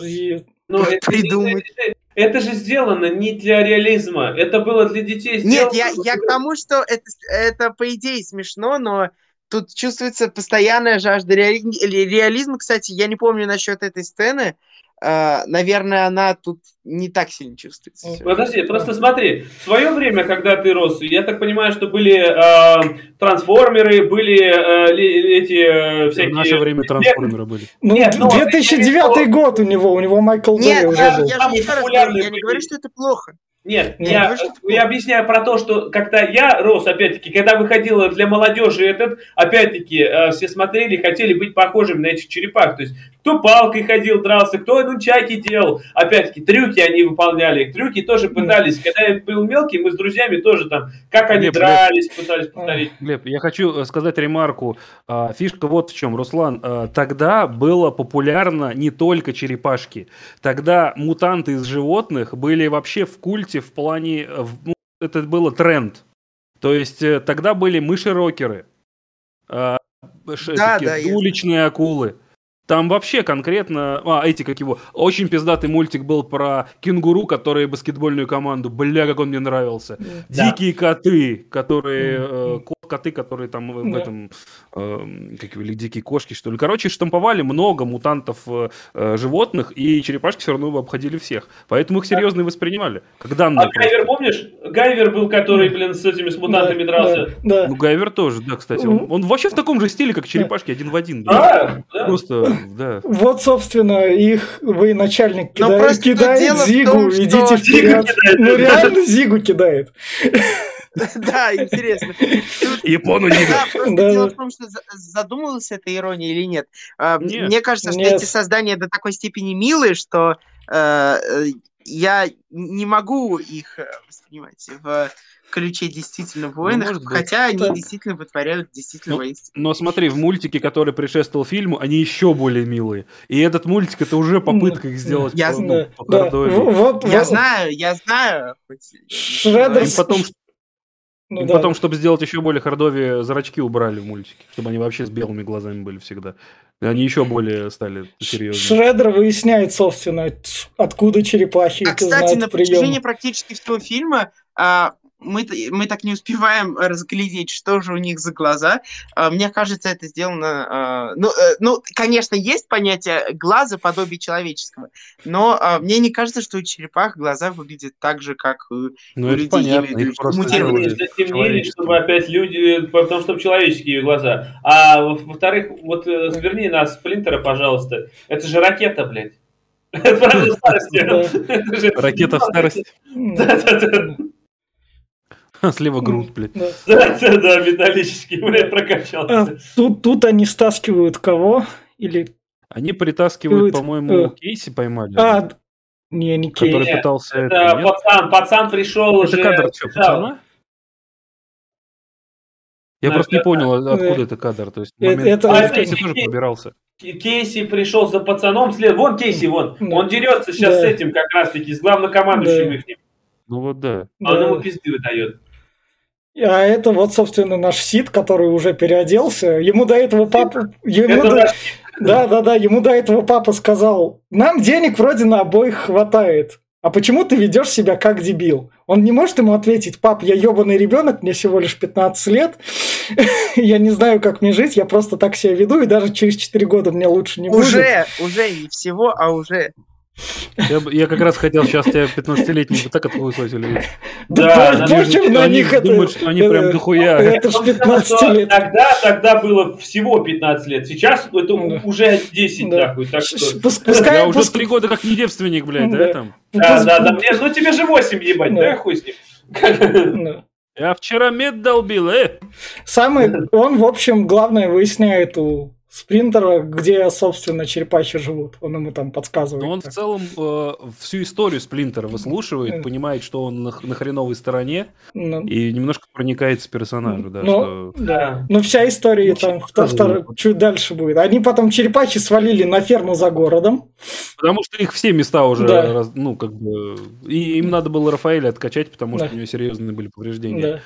Ну, это, придумать. это- это же сделано не для реализма. Это было для детей Нет, сделано. я, я к тому, что это, это по идее смешно, но тут чувствуется постоянная жажда реали- реализма. Кстати, я не помню насчет этой сцены. А, наверное, она тут не так сильно чувствуется. всё. Подожди, просто смотри, в свое время, когда ты рос, я так понимаю, что были э, трансформеры, были э, эти э, В всякие... наше время трансформеры были. Ну, Нет, ну, 2009 год у него, у него Майкл Нет, уже я, был. я говорю, популярные я не говорю, что это плохо. Нет, Нет, я, ну я объясняю про то, что когда я рос, опять-таки, когда выходила для молодежи этот, опять-таки, э, все смотрели, хотели быть похожими на этих черепах. То есть, кто палкой ходил, дрался, кто нунчаки делал. Опять-таки, трюки они выполняли. Трюки тоже пытались. Когда я был мелкий, мы с друзьями тоже там, как они Глеб, дрались, пытались повторить. Глеб, я хочу э, сказать ремарку. А, Фишка вот в чем, Руслан. а, Тогда было популярно не только черепашки. Тогда мутанты из животных были вообще в культе в плане... э, ну, Это было тренд. То есть э, тогда были мыши-рокеры. а, Да, да, я уличные акулы. Там вообще конкретно... А, эти как его... Очень пиздатый мультик был про кенгуру, которые баскетбольную команду. Бля, как он мне нравился. Да. Дикие коты, которые... Э, коты, которые там в Да. этом... э, как или дикие кошки, что ли. Короче, штамповали много мутантов э, э, животных, и черепашки все равно обходили всех. Поэтому их серьезно и воспринимали. Данные. А Гайвер, помнишь? Гайвер был, который, блин, с этими с мутантами Да, дрался. Да, да. Ну, Гайвер тоже, да, кстати. Он, он вообще в таком же стиле, как черепашки, один в один. Да, да. Просто, да. Вот, собственно, их вы начальник кидает, просто кидает Зигу, том, идите вперед. кидает, Ну да. реально Зигу кидает. Да, интересно. Япону Да, не просто Да, дело да. в том, что за- задумывалась эта ирония или нет. А. Мне кажется, что эти создания до такой степени милые, что э, э, я не могу их э, воспринимать в ключе действительно воинов, быть. хотя они Да. действительно вытворяют действительно Ну, воинственные Но смотри, в мультике, который предшествовал фильму, они еще более милые. И этот мультик это уже попытка их сделать Я по, ну, Да, по да. хардове. В- Вот, Я вот, знаю, я знаю. Шреддер Им потом, ну им да. потом, чтобы сделать еще более хардове, зрачки убрали в мультике, чтобы они вообще с белыми глазами были всегда. И они еще более стали серьезными. Шреддер выясняет, собственно, откуда черепахи А, кстати, знают на протяжении прием. практически всего фильма а, мы, мы так не успеваем разглядеть, что же у них за глаза. А, мне кажется, это сделано... А, ну, э, ну, конечно, есть понятие глаза подобие человеческого, но а, мне не кажется, что у черепах глаза выглядят так же, как у Ну, у это людей. понятно, в их затемнили, чтобы опять люди, потому что человеческие глаза. А во- во-вторых, вот э, верни нас, Сплинтера, пожалуйста. Это же ракета, блядь. Это правда старости. Да. Это же- Слева грудь, блядь. Да. Да-да-да, металлический, блядь, А, прокачался. тут, тут они стаскивают кого? Или... Они притаскивают, по-моему, э. Кейси поймали. А, не, не Кейси. который пытался это, Это пацан, пацан пришел Это уже. кадр что, пацана? Я просто не понял, откуда Э, это кадр. То есть э, момент, это- это- Кейси тоже пробирался. Кейси пришел за пацаном след. Вон Кейси, вон. Да. Он дерется сейчас Да. с этим как раз-таки, с главнокомандующим Да. их. Ну вот да. А он Да. ему пизды выдает. А это вот, собственно, наш Сид, который уже переоделся. Ему до этого папа... Ему Это до- наш- Да, да, да, ему до этого папа сказал, нам денег вроде на обоих хватает. А почему ты ведешь себя как дебил? Он не может ему ответить, пап, я ебаный ребенок, мне всего лишь 15 лет, я не знаю, как мне жить, я просто так себя веду, и даже через 4 года мне лучше не будет. Уже, уже не всего, а уже. Я, я как раз хотел сейчас тебя 15-летнего вот так отхуесосили. Да, Да, они почему же- на они них это... думают, что они прям дохуя. Это ж Он сказал, 15 что лет. Тогда, тогда было всего 15 лет. Сейчас это Да. уже 10, Да. нахуй. Так что... Пускай... Я уже пуск- три года как не девственник, блядь, да, Да. там? Да, пус- да, да. Мне, ну тебе же 8 ебать, Да. да, хуй с ним. Да. Я вчера мед долбил, э! Самый, он, в общем, главное выясняет у спринтера, где, собственно, черепахи живут. Он ему там подсказывает. Но он в целом э, всю историю Сплинтера выслушивает, Э. понимает, что он на, на хреновой стороне, Ну, и немножко проникается персонажу, да, Ну, что... Да. Ну, вся история Ну, там что втор- втор- чуть дальше будет. Они потом черепахи свалили на ферму за городом. Потому что их все места уже, Да. раз- ну, как бы... И им надо было Рафаэля откачать, потому что Да. у него серьезные были повреждения. Да.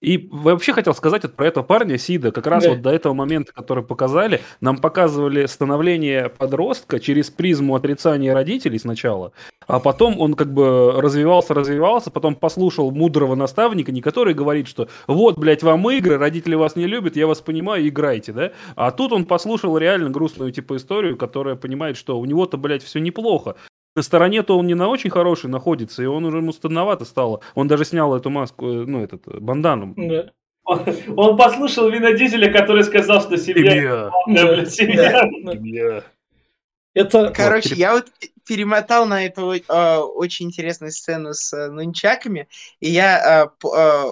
И вообще хотел сказать вот про этого парня Сида. Как раз Да. вот до этого момента, который показали, нам показывали становление подростка через призму отрицания родителей сначала, а потом он как бы развивался, развивался, потом послушал мудрого наставника, не который говорит, что вот, блядь, вам игры, родители вас не любят, я вас понимаю, играйте, да? А тут он послушал реально грустную типа историю, которая понимает, что у него-то, блядь, все неплохо. На стороне-то он не на очень хорошей находится, и он уже ему стыдновато стало. Он даже снял эту маску, э, ну, этот, э, бандану. Да. Он, он послушал Вина Дизеля, который сказал, что семья... Семья. семья. Да. Семья. Это... Короче, я вот перемотал на эту э, очень интересную сцену с э, нунчаками, и я, э, э,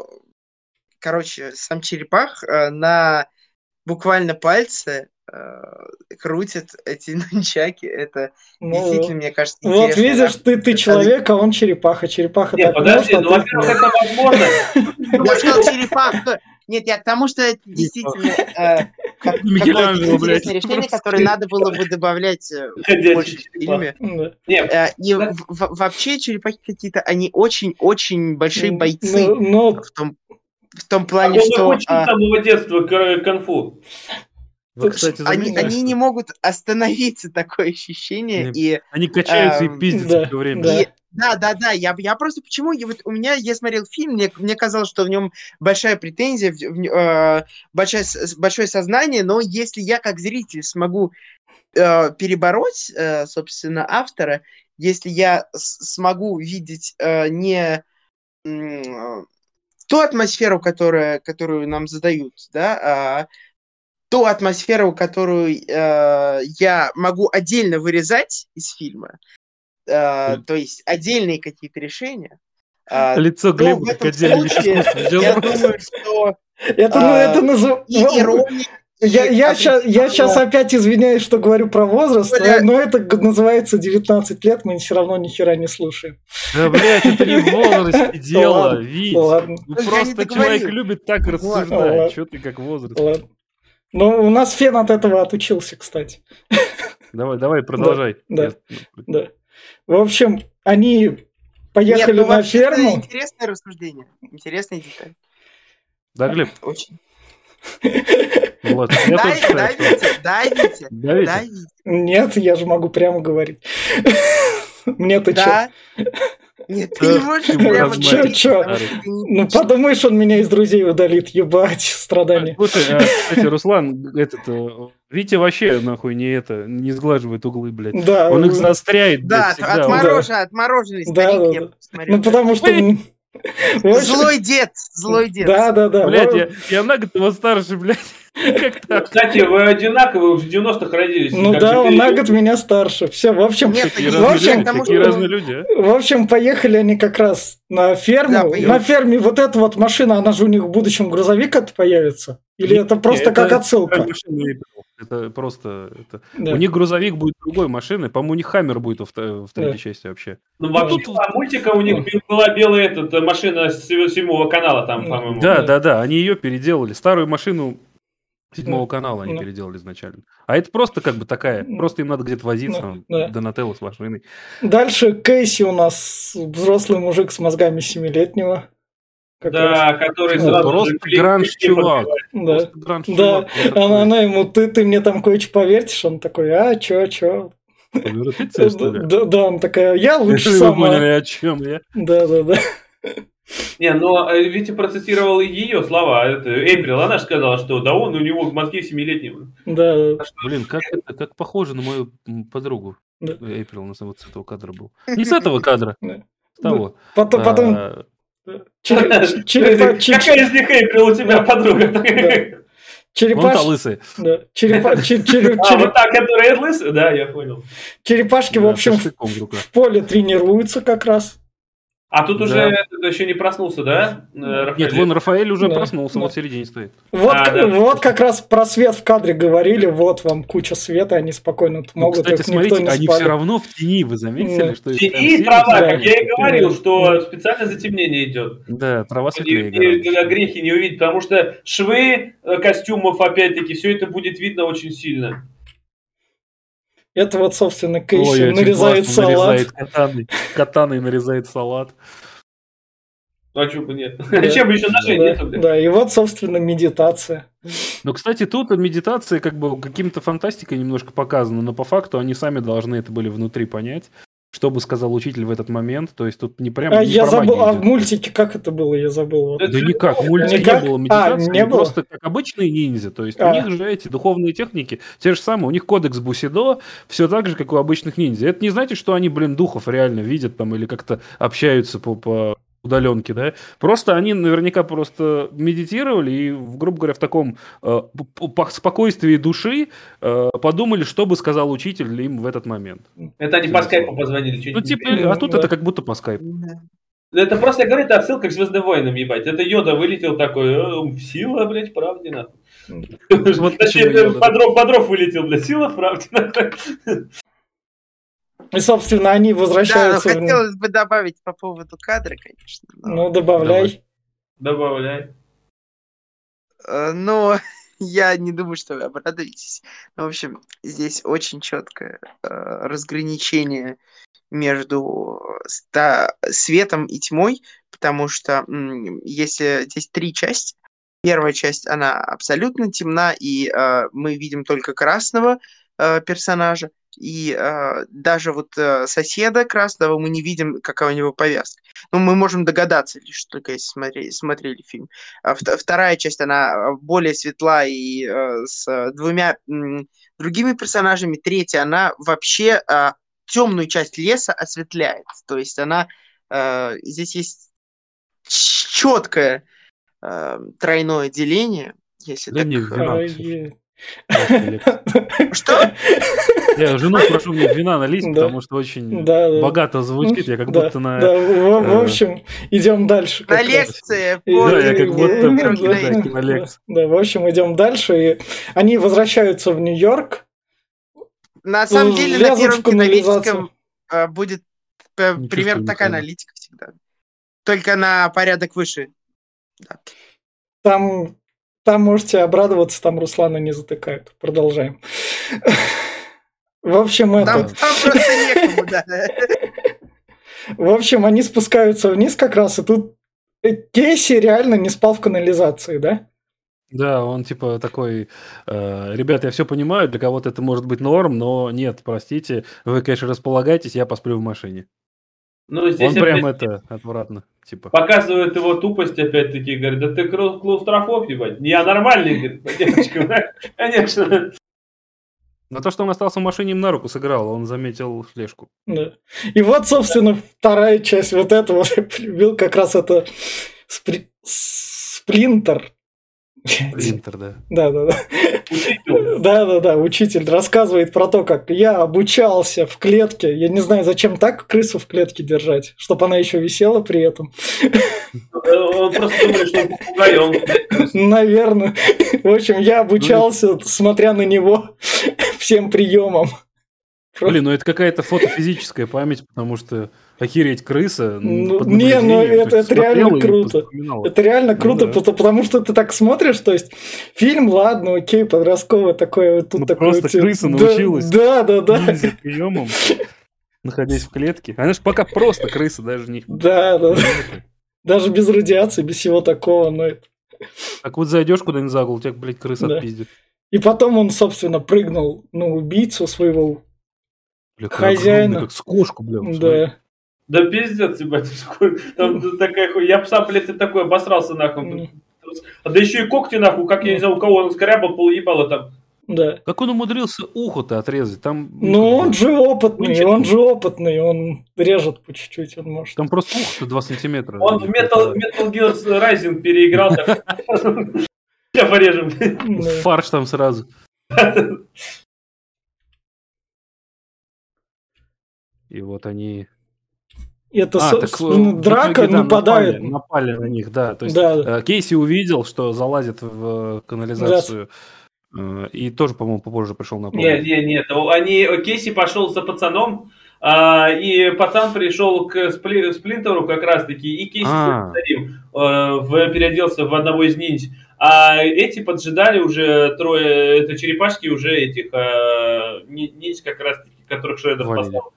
короче, сам черепах э, на буквально пальце крутит эти нунчаки. Это ну, действительно, мне кажется, вот интересно. видишь, ты, ты человек, а он черепаха. Черепаха Нет, так подожди, может, ну, а ты во-первых, это возможно. Я сказал черепаха. Нет, я к тому, что это действительно э, какое-то интересное решение, которое надо было бы добавлять э, в фильме. Э, И вообще черепахи какие-то, они очень-очень большие бойцы. Ну, ну, В том, в том он плане, что учит а, с самого детства к- конфу. Вы, кстати, они, заметили, они не могут остановиться, такое ощущение. Не- И они качаются и эм, пиздятся да, все время. да. И- да, да, да. Я, я просто почему я вот у меня я смотрел фильм, мне, мне казалось, что в нем большая претензия, в, в э, большое, большое сознание, но если я как зритель смогу э, перебороть, э, собственно, автора, если я смогу видеть э, не м, ту атмосферу, которая, которую нам задают, да, а ту атмосферу, которую э, я могу отдельно вырезать из фильма, э, то есть отдельные какие-то решения. э, Лицо Глеба как отдельный случае искусство. я думаю, что это, ну, это назов- и ирония, Я, я, сейчас опять извиняюсь, что говорю про возраст, Бля. но это называется 19 лет, мы все равно ни хера не слушаем. Да, блядь, это не в возрасте дело, Вить. Ну, просто человек любит так рассуждать. Что ты как возраст? Ладно. Ну, у нас Фен от этого отучился, кстати. Давай, давай, продолжай. да. Я- Да. В общем, они Нет, поехали ну, на вообще это ферму. интересное рассуждение. Интересная деталь. Да, Глеб, Очень. вот. Я Да, тоже да, считаю, что... Витя, да, Витя, Да, Витя? да, Витя. Нет, я же могу прямо говорить. Мне-то? Да. Нет, ты Эх, не можешь ты прямо чё? ты Ну, подумаешь, он меня из друзей удалит, ебать, страдания. Слушай, а, кстати, Руслан, этот, э, Витя вообще нахуй не это, не сглаживает углы, блядь. Да, Он их э, заостряет, блядь, Да, всегда. отмороженный, старик, ну потому что... Злой дед, злой дед. Да, да, да. Блядь, я на год его старше, блядь. Так? Кстати, вы одинаковые, в 90-х родились. Ну да, он на год меня старше. Все, в общем, Нет, в общем, люди, потому какие что- разные люди, а? в общем, поехали они как раз на ферму. Да, на ферме вот эта вот машина, она же у них в будущем грузовик это появится? Или это просто как отсылка? Это просто... это- Да. У них грузовик будет другой машины. По-моему, у них Хаммер будет во вто- в третьей Да. части вообще. Ну, вообще, тут- по мультика у них была белая этот, э, машина с седьмого канала там, по-моему. Да, да. да, да. Они ее переделали. Старую машину седьмого канала они Да. переделали изначально. А это просто как бы такая... Да. Просто им надо где-то возиться. Да, да. Донателло с машиной. Дальше Кейси у нас взрослый мужик с мозгами семилетнего. Как Да, который Ну, просто гранж чувак. раз. Да. Просто гранж Да, чувак. Вот такой. она, она ему, ты, ты мне там кое-что повертишь, он такой, а, чё, чё? Репетиция, что ли? Да, да, он такая, я лучше Вы сама. поняли, о чем я? Да, да, да. Не, но э, Витя процитировал ее слова. а Это Эйприл, она же сказала, что да он, у него мозги семилетнего. Да, да. Блин, как это, как похоже на мою подругу. Да. Эйприл, на самом вот с этого кадра был. Не с этого кадра, Да. с того. Потом, потом А, череп- черепа- чер- Какая из них Эйприл у тебя подруга? Вон черепаш- та лысая. да, черепа- чер- череп- А, вот та, которая лысая? Да, я понял. черепашки, в Да, общем, в штыком в в поле тренируются как раз. А тут Да. уже еще не проснулся, да? э, Нет, Рафаэль? вон Рафаэль уже Да, проснулся, да. вот в середине стоит. Вот, А, да. вот как раз про свет в кадре говорили, вот вам куча света, они спокойно Ну, могут, кстати, их никто смотрите, не они спалит. все равно в тени, вы заметили, Да. что их Тени и трава, да. как я и говорил, Да. что специально затемнение идет. Да, трава светлее и грехи не увидеть, потому что швы э, костюмов, опять-таки, все это будет видно очень сильно. Это вот, собственно, Ой, Кейси очень нарезает классно салат. нарезает катаной. Катаной нарезает салат. Ну, а чё бы нет? Да. Чем бы еще ножей Да, нету, блядь? да, и вот, собственно, медитация. Но, кстати, тут медитация как бы каким-то фантастикой немножко показана, но по факту они сами должны это были внутри понять, что бы сказал учитель в этот момент. То есть тут не прям А, не я забыл, а в мультике как это было, я забыл. Да Да никак, в мультике Никак? не было А, медитации, не они было? просто как обычные ниндзя, то есть А. у них же эти духовные техники, те же самые, у них кодекс Бусидо, все так же, как у обычных ниндзя. Это не значит, что они, блин, духов реально видят там или как-то общаются по, по удаленке, да? Просто они наверняка просто медитировали и, грубо говоря, в таком э, спокойствии души э, подумали, что бы сказал учитель им в этот момент. Это они по скайпу позвонили. чё Ну, типа, а тут Да. это как будто по скайпу. Да Это просто, я говорю, это отсылка к Звездным войнам, ебать. Это Йода вылетел такой, «Э, сила, блядь, правде, нахуй. Вот Точнее. Бодров, Бодров вылетел, блядь, сила, нахуй. И, собственно, они Да, но возвращаются. в- хотелось бы добавить по поводу кадра, конечно. но- Ну, добавляй. Добавляй. Э, Но я не думаю, что вы обрадуетесь. Ну, в общем, здесь очень четкое э, разграничение между ста- светом и тьмой, потому что м, если здесь три части, первая часть, она абсолютно темна, и э, мы видим только красного э, персонажа, и э, даже вот э, соседа красного мы не видим, какая у него повязка. Ну, мы можем догадаться лишь только, если смотрели, смотрели фильм. А вторая часть, она а, более светла и э, с двумя э, другими персонажами. Третья, она вообще э, темную часть леса осветляет. То есть она... Э, здесь есть четкое э, тройное деление, если да так... Не, Что? Я жену прошу мне вина налить, Да. потому что очень Да, да. богато звучит, я как Да, будто на... да, в, в э, общем, идем дальше. На лекции Да, я как будто да, киноэфиру. да, в общем, идем дальше. И они возвращаются в Нью-Йорк. На самом деле, на первом киноведческом э, будет э, примерно такая аналитика всегда. Только на порядок выше. Да. Там, там можете обрадоваться, там Руслана не затыкают. Продолжаем. В общем, Там, это... там просто некому, да. В общем, они спускаются вниз как раз, и тут Кейси реально не спал в канализации, да? Да, он типа такой, э, ребят, я все понимаю, для кого-то это может быть норм, но нет, простите, вы, конечно, располагайтесь, я посплю в машине. Ну, здесь Он прям это, отвратно, типа. показывает его тупость опять-таки, говорит, да ты клау- клаустрофоб, ебать. Я нормальный, говорит, девочка. Конечно. Но то, что он остался в машине, им на руку сыграл, он заметил слежку. Да. И вот, собственно, вторая часть вот этого я полюбил как раз это спри- спринтер. Принтер, да. Да, да, да. Учитель. Да, да, да. Учитель рассказывает про то, как я обучался в клетке. Я не знаю, зачем так крысу в клетке держать, чтобы она еще висела при этом. Он просто думает, что он Наверное. В общем, я обучался, смотря на него, всем приемам. Блин, ну это какая-то фотофизическая память, потому что охереть крыса. Ну, не, ну это- есть это реально и круто. Это реально Ну круто, да. пото- потому что ты так смотришь, то есть фильм, ладно, окей, подростковый такой вот тут Ну, такой. просто э, крыса да, научилась. Да, да, да. Ниндзя приемом, находясь в клетке. Она же пока просто крыса, даже не... Да, да. Даже без радиации, без всего такого, но это- Так вот зайдешь куда-нибудь за угол, тебя, блядь, крыса Да. отпиздит. И потом он, собственно, прыгнул на убийцу своего. Бля, Хозяина. огромный, как с кошку, бля. вот смотри. Да. Пиздец, ебать, там такая хуй. Я бы сам, блядь, и такой обосрался нахуй. А да еще и когти нахуй, как я не знаю, у кого он скорябал, полуебало там. Да. Как он умудрился ухо-то отрезать? Там, Ну, он же опытный, Ничего. он же опытный, он режет по чуть-чуть, он может. Там просто ухо-то 2 сантиметра. Он в Metal, Metal Gear Rising переиграл. так. Сейчас порежем. Фарш там сразу. И вот они... Это, А, так, собственно, э, в драка итоге, да, нападает. Напали, напали на них, да. То есть Да, э, Кейси увидел, что залазит в канализацию. э, И тоже, по-моему, попозже пришел на помощь. Нет, нет, нет. Они, Кейси пошел за пацаном, а, и пацан пришел к спли- Сплинтеру как раз-таки, и Кейси А. ним, э, в- переоделся в одного из ниндзя. А эти поджидали уже трое, это черепашки уже этих э, ни- ниндзя как раз-таки, которых Валили. послал.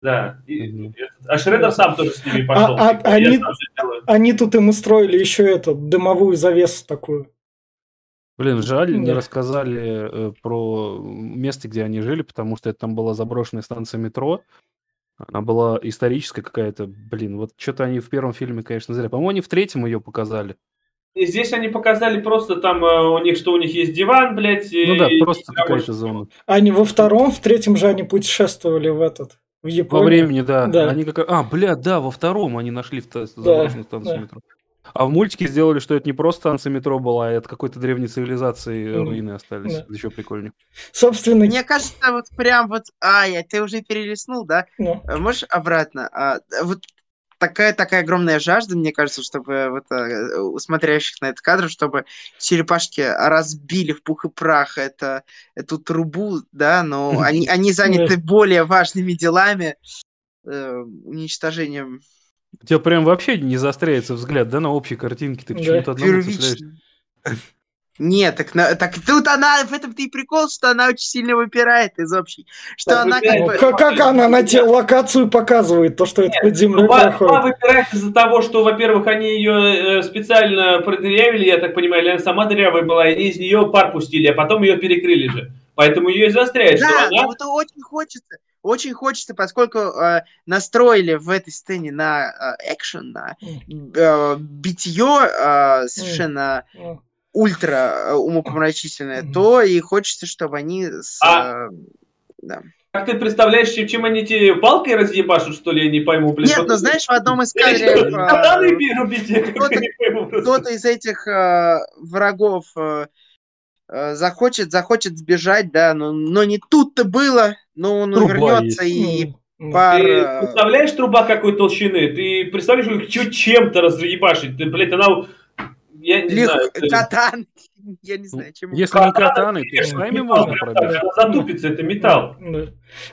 Да. И- Мгм. а Шреддер сам тоже с ними пошел. а Типа, я они-. Они тут им устроили еще эту дымовую завесу такую. Блин, жаль, не Да. рассказали э, про место, где они жили, потому что это там была заброшенная станция метро. Она была историческая какая-то. Блин, вот что-то они в первом фильме, конечно, зря. По-моему, они в третьем ее показали. И здесь они показали просто там э, у них, что у них есть диван, блядь. Ну да, и- просто и какая-то зона. Они во втором, в третьем же они путешествовали в этот, в Во Японию. времени, да. Да. Они как... А, бля, да, во втором они нашли в та- заброшенную станцию да. метро. А в мультике сделали, что это не просто станция метро была, а от какой-то древней цивилизации Мгм. руины остались. Да. Это еще прикольнее. Собственно, Мне кажется, вот прям вот... Ай, ты уже перелистнул, да? ну, Э, Можешь обратно? А, вот такая такая огромная жажда, мне кажется, чтобы вот э, у смотрящих на этот кадр, чтобы черепашки разбили в пух и прах это, эту трубу, да, но они, они заняты более важными делами, э, уничтожением У тебя прям вообще не заостряется взгляд, да, на общей картинке? Ты Да. почему-то одному цепляешься. первичным. Нет, так, на- так тут она, в этом-то и прикол, что она очень сильно выпирает из общей. Что Так она как ну, бы... как, как она на те локацию показывает, то, что это под землей труба проходит. выпирает из-за того, что, во-первых, они ее э, специально продырявили, я так понимаю, или она сама дырявая была, и они из нее пар пустили, а потом ее перекрыли же. Поэтому ее и заостряет, что Да, она... ну это очень хочется. Очень хочется, поскольку э, настроили в этой сцене на э, экшен, на э, битье э, совершенно Ну, ультра э, умопомрачительное, Мгм. то и хочется, чтобы они с... А- э, да. Как ты представляешь, чем, чем они тебе палкой разъебашут, что ли, я не пойму, блин. Нет, ну знаешь, в одном из кадров э, кто-то- из этих врагов захочет, захочет сбежать, да, но, но не тут-то было, но он Труба вернется и пар... Ты представляешь труба какой толщины? Ты представляешь, чем-то разъебашить? Ты, блядь, она... Я не легко- знаю. катан, я не знаю, чем... Если не Катана, катаны, то с вами можно Она затупится, это металл. Да.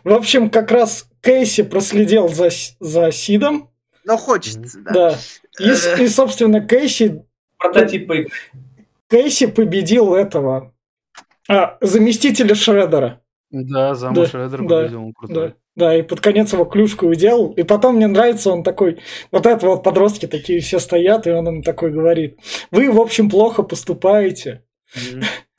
В общем, как раз Кейси проследил за, за Сидом. Но хочется, да. Да. И, с- и, собственно, Кейси, Прототип поиграть. Кейси победил этого а, заместителя Шредера. Да, зама Да, Шреддера да, победил, он крутой. Да. Да, и под конец его клюшку уделал. И потом мне нравится, он такой, вот это вот подростки такие все стоят, и он им такой говорит, вы, в общем, плохо поступаете.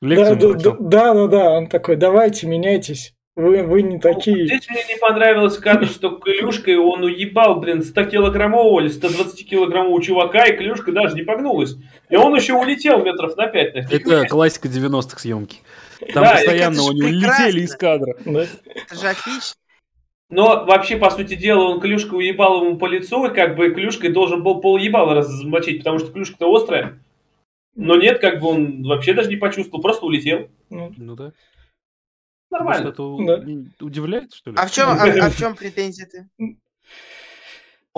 Да, да, да, да, да, он такой, давайте, меняйтесь. Вы, вы не такие. Здесь мне не понравилось кадр, что клюшкой он уебал, блин, 100-килограммового или 120-килограммового чувака, и клюшка даже не погнулась. И он еще улетел метров на 5. Это классика 90-х съемки. Там Да, постоянно у него прекрасно. летели из кадра. Да. Это же отлично. Но вообще, по сути дела, он клюшкой уебал ему по лицу, и как бы клюшкой должен был пол ебала размочить, потому что клюшка-то острая. Но нет, как бы он вообще даже не почувствовал, просто улетел. Ну, Ну да. Нормально. Что-то Да. удивляет, что ли? А в чем, а, а в чем претензия ты?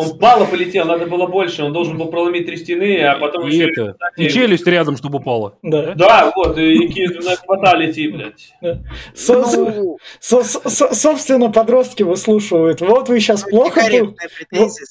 Он мало полетел, надо было больше. Он должен был проломить три стены, а потом И еще... это, и челюсть рядом, чтобы упала. да. Да, вот, и кисть на лети, блядь. Со- со- Ну, со- со- собственно, подростки выслушивают. Вот вы сейчас плохо... некорректная претензия.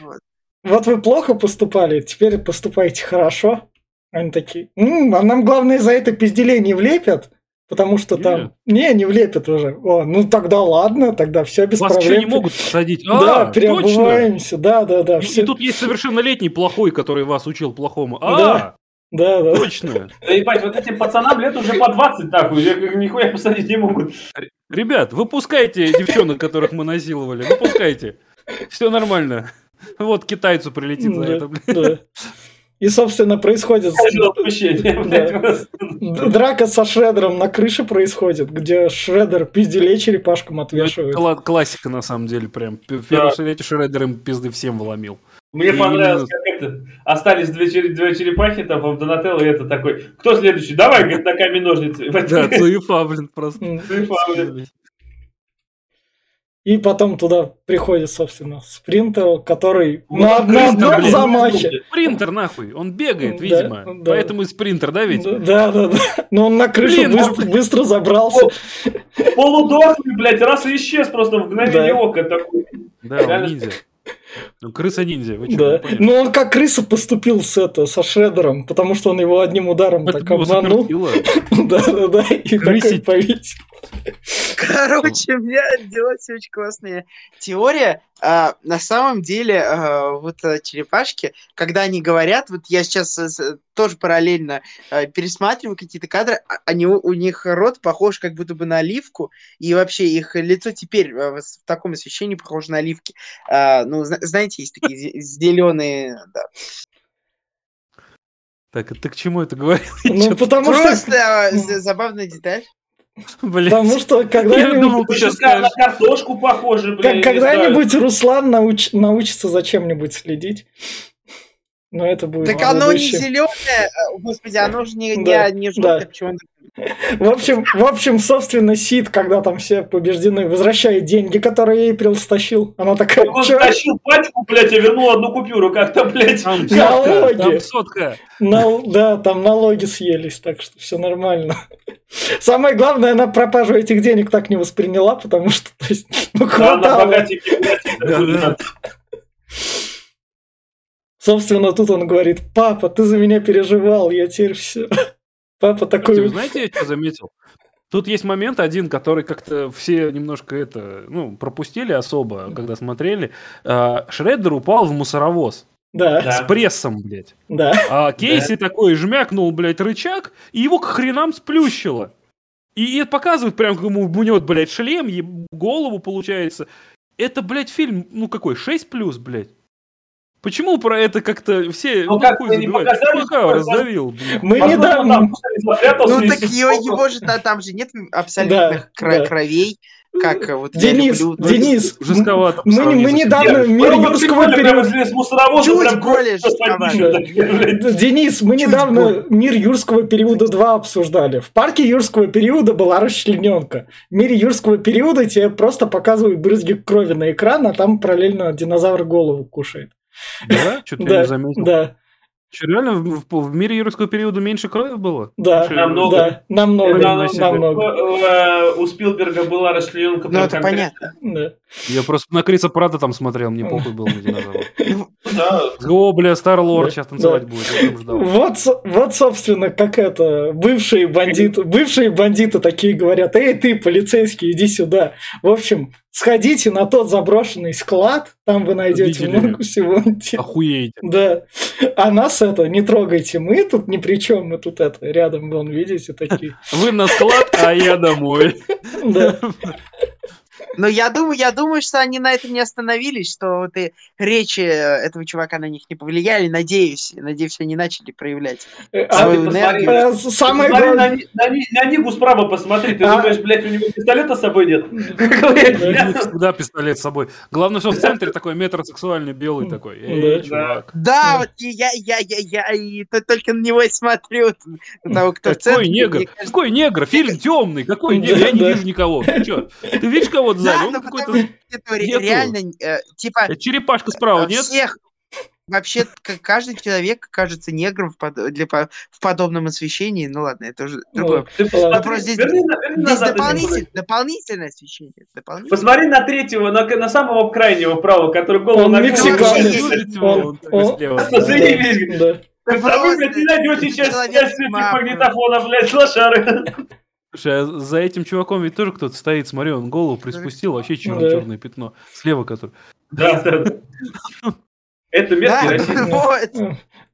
Вот. Вот вы плохо поступали, теперь поступайте хорошо. Они такие, «М, а нам главное за это пизделей не влепят, потому что там... Не, не влепят уже. О, ну тогда ладно, тогда все без Вас проблем. не могут посадить? Да, А, точно. переобуваемся, да, да, да. И, всё- и тут есть совершеннолетний плохой, который вас учил плохому. А, Да. Да, да. точно. Да ебать, вот этим пацанам лет уже по 20 нахуй, я как нихуя посадить не могут. Ребят, выпускайте девчонок, которых мы насиловали. Выпускайте. Все нормально. Вот китайцу прилетит за Да, это. блин. И, собственно, происходит драка со Шредером на крыше происходит, где Шредер пизделей черепашкам отвешивает. Кла- классика, на самом деле, прям. П- В первом шрете Шредер им пизды всем вломил. Мне И понравилось, как это, остались две, чер- две черепахи, там, в Донателло, и это такой, кто следующий? Давай, говорит, на камень-ножницы. Да, Цуефа, блин, просто. Цуефа, блин. И потом туда приходит, собственно, Спринтер, который Вот на, на одном блин, замахе. Спринтер, нахуй. Он бегает, Да, видимо. да. Поэтому и спринтер, да, ведь? Да, да, да. Но он на крышу Блин, быстро, быстро забрался. Полудохлый, блядь, раз и исчез просто в мгновение Да. ока такой. Да, он ниндзя. Ну, крыса-ниндзя, вы что, Да. Ну он как крыса поступил с это, со Шредером, потому что он его одним ударом Это так обманул. суперсила. Да, да, да. И такой Крысить. повесил. Короче, у меня родилась очень классная теория. А, на самом деле, а, вот а, черепашки, когда они говорят, вот я сейчас с- тоже параллельно а, пересматриваю какие-то кадры, а- они, у у них рот похож как будто бы на оливку, и вообще их лицо теперь а, в таком освещении похоже на оливки. А, ну, зна- знаете, есть такие зеленые... Да. Так, ты к чему это говорил? Ну, потому что, Просто а, забавная деталь. Блядь. потому что Я когда-нибудь, думал, ты Сейчас сейчас скажешь. на картошку похоже, блин. когда-нибудь Руслан науч- научится за чем-нибудь следить. Но это будет Так оно не зеленое, господи, оно же не, Да, не, не желтое, да. почему В общем, в общем, собственно, Сид, когда там все побеждены, возвращает деньги, которые Эйприл стащил. Она такая. Он «Чё? стащил пачку, блядь, и вернул одну купюру, как-то, блядь. Там Налоги. там сотка. Нал- Да, там налоги съелись, так что все нормально. Самое главное, она пропажу этих денег так не восприняла, потому что, то есть, ну, Да, на хватало. богатенький, блядь, Да, да. Собственно, тут он говорит, папа, ты за меня переживал, я теперь все. Папа такой, Вы знаете, я что заметил? Тут есть момент один, который как-то все немножко это, ну, пропустили особо, когда смотрели. А, Шреддер упал в мусоровоз да, Да. с прессом, блядь. да, А Кейси такой жмякнул, блядь, рычаг, и его к хренам сплющило. И это показывает прям, как ему мнет, блядь, шлем, еб- голову, получается. Это, блядь, фильм, ну какой, 6 плюс, блядь? Почему про это как-то все Ну, ну, как хуй не показали, Чувака раздавил. Мы там кто-нибудь запрятался Ну так его, его же да, там же нет абсолютных Да, кра- да. кровей, как э, вот Денис, люблю. Ну, Денис, Жестковато. мы, мы недавно мир юрского периода... Чуть более. Денис, мы Чуть недавно более. мир юрского периода 2 обсуждали. В парке юрского периода была расчлененка. В мире юрского периода тебе просто показывают брызги крови на экран, а там параллельно динозавр голову кушает. Да? Что-то я Да, не заметил. да, Что, реально в, в- в мире юрского периода меньше крови было? да, Слушай, Намного. да, намного, Это Намного. намного. У Спилберга была расчлененка. Ну это понятно. Да. Я просто на Криса Прада там смотрел, мне похуй было на динозавра. Да, О, бля, Стар-Лорд Да, сейчас танцевать да. будет. Вот, вот, собственно, как это, бывшие бандиты, бывшие бандиты такие говорят, эй, ты, полицейский, иди сюда. В общем, сходите на тот заброшенный склад, там вы найдете Видели? много всего. Охуеете. Да. А нас это не трогайте. Мы тут ни при чем, мы тут это рядом, вон, видите, такие. Вы на склад, а я домой. Да. Но я думаю, я думаю, что они на этом не остановились, что вот и речи этого чувака на них не повлияли. Надеюсь, надеюсь, они начали проявлять. Э, А ты посмотри, э, Самое Посмотри на, на, на Нигу справа посмотри. Ты А. думаешь, блядь, у него пистолета с собой нет? Всегда пистолет с собой. Главное, что в центре такой метросексуальный белый такой. Эй, Да. чувак. Да, вот я, я, я, я, и то- только на него и смотрю, на того, кто в Какой негр? Какой негр? Фильм темный. Какой негр? Я не вижу никого. Ты чё? Ты видишь кого-то Да, ну какой-то... реально, э, типа, Это черепашка справа, э, нет? всех, вообще, каждый человек кажется негром в, под- для, в подобном освещении. Ну ладно, это уже другое. Ты посмотри, Вопрос здесь- верни на- верни Здесь назад, дополнитель- дополнительное освещение. дополнительное. Посмотри на третьего, на, на самого крайнего правого, который голову Он нагнул. мексиканец. Он- Он он- вы, Просто не найдете сейчас магнитофона, блядь, лошары. Слушай, а за этим чуваком ведь тоже кто-то стоит, смотри, он голову приспустил, вообще Да. черное-черное пятно. Слева который. Да, да, да. Это Да, местный расизм. вот.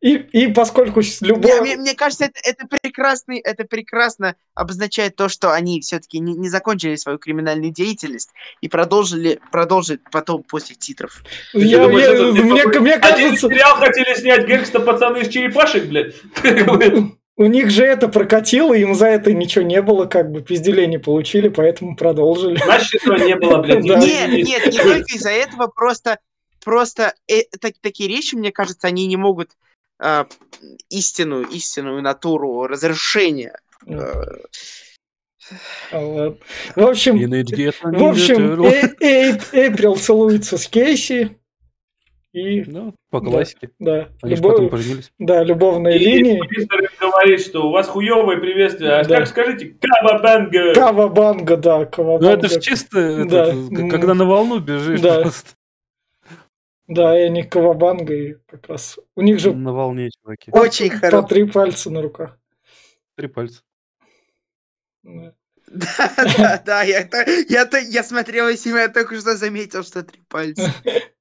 И, и поскольку любой... мне, мне кажется, это, это прекрасный, это прекрасно обозначает то, что они все-таки не, не закончили свою криминальную деятельность и продолжили, продолжить потом после титров. Я- думаешь, я- это, мне, какой- мне Один кажется, сериал хотели снять гэнгста пацаны из черепашек, блядь. у них же это прокатило, им за это ничего не было, как бы пизделей не получили, поэтому продолжили. Значит, этого не было, блядь. Нет, нет, не только из-за этого, просто, просто э, так- такие речи, мне кажется, они не могут а, истинную, истинную натуру разрешения. А, ладно. В общем, в общем, Э- Эйприл целуется с Кейси. И. Ну, по классике. да, Они же любовь- потом поженились. да, любовные И линии. говорит, что у вас хуевое приветствие. А Да. как скажите, кабабанга. Кавабанга, да, Ну, Кавабанга. это же чисто, это, Да. к- когда на волну бежишь, Да. просто Да, и они Кавабанга, и как раз... У них же на волне, чуваки. Очень по хорошо. три пальца на руках. Три пальца. Да. Да, да, да, я, я, я смотрел и я только что заметил, что три пальца.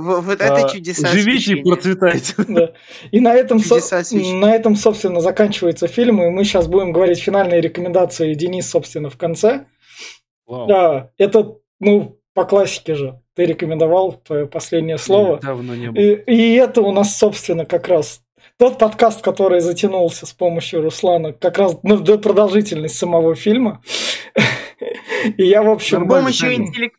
Вот это А, чудеса Живите и процветайте. Да. И на этом, со- на этом, собственно, заканчивается фильм, и мы сейчас будем говорить финальные рекомендации Денис, собственно, в конце. Вау. Да, это, ну, по классике же. Ты рекомендовал твое последнее слово. Давно не было. И, и это у нас, собственно, как раз тот подкаст, который затянулся с помощью Руслана, как раз ну, до продолжительность самого фильма. И я, в С общем... Нормально, помощью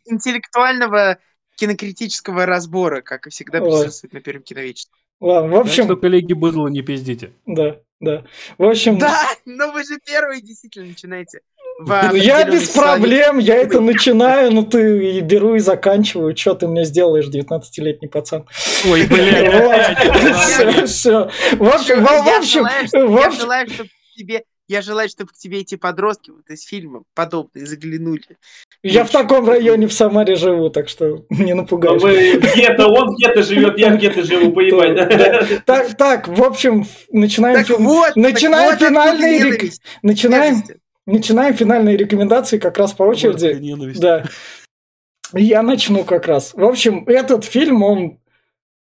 интеллектуального кинокритического разбора, как и всегда Ой. присутствует на первом киновечере. Ладно, в Так что, общем, коллеги, быдло не пиздите. да, да. В общем, Да, но вы же первые действительно начинаете. в я без проблем, я это начинаю, но ты и беру и заканчиваю. Что ты мне сделаешь, 19-летний пацан? Ой, блядь, опять. Все, все. В общем, в общем, я общем, желаю, чтобы тебе я желаю, чтобы к тебе эти подростки вот из фильма подобные заглянули. я в таком районе в Самаре живу, так что не Но напугаешь. где-то, он где-то живет, я где-то живу, поебать, Да, да? Так, так, в общем, начинаем, Так фи- вот, начинаем вот финальные рек- начинаем, ненависть. начинаем финальные рекомендации как раз по очереди. Ненависть. Да. Я начну как раз. В общем, этот фильм, он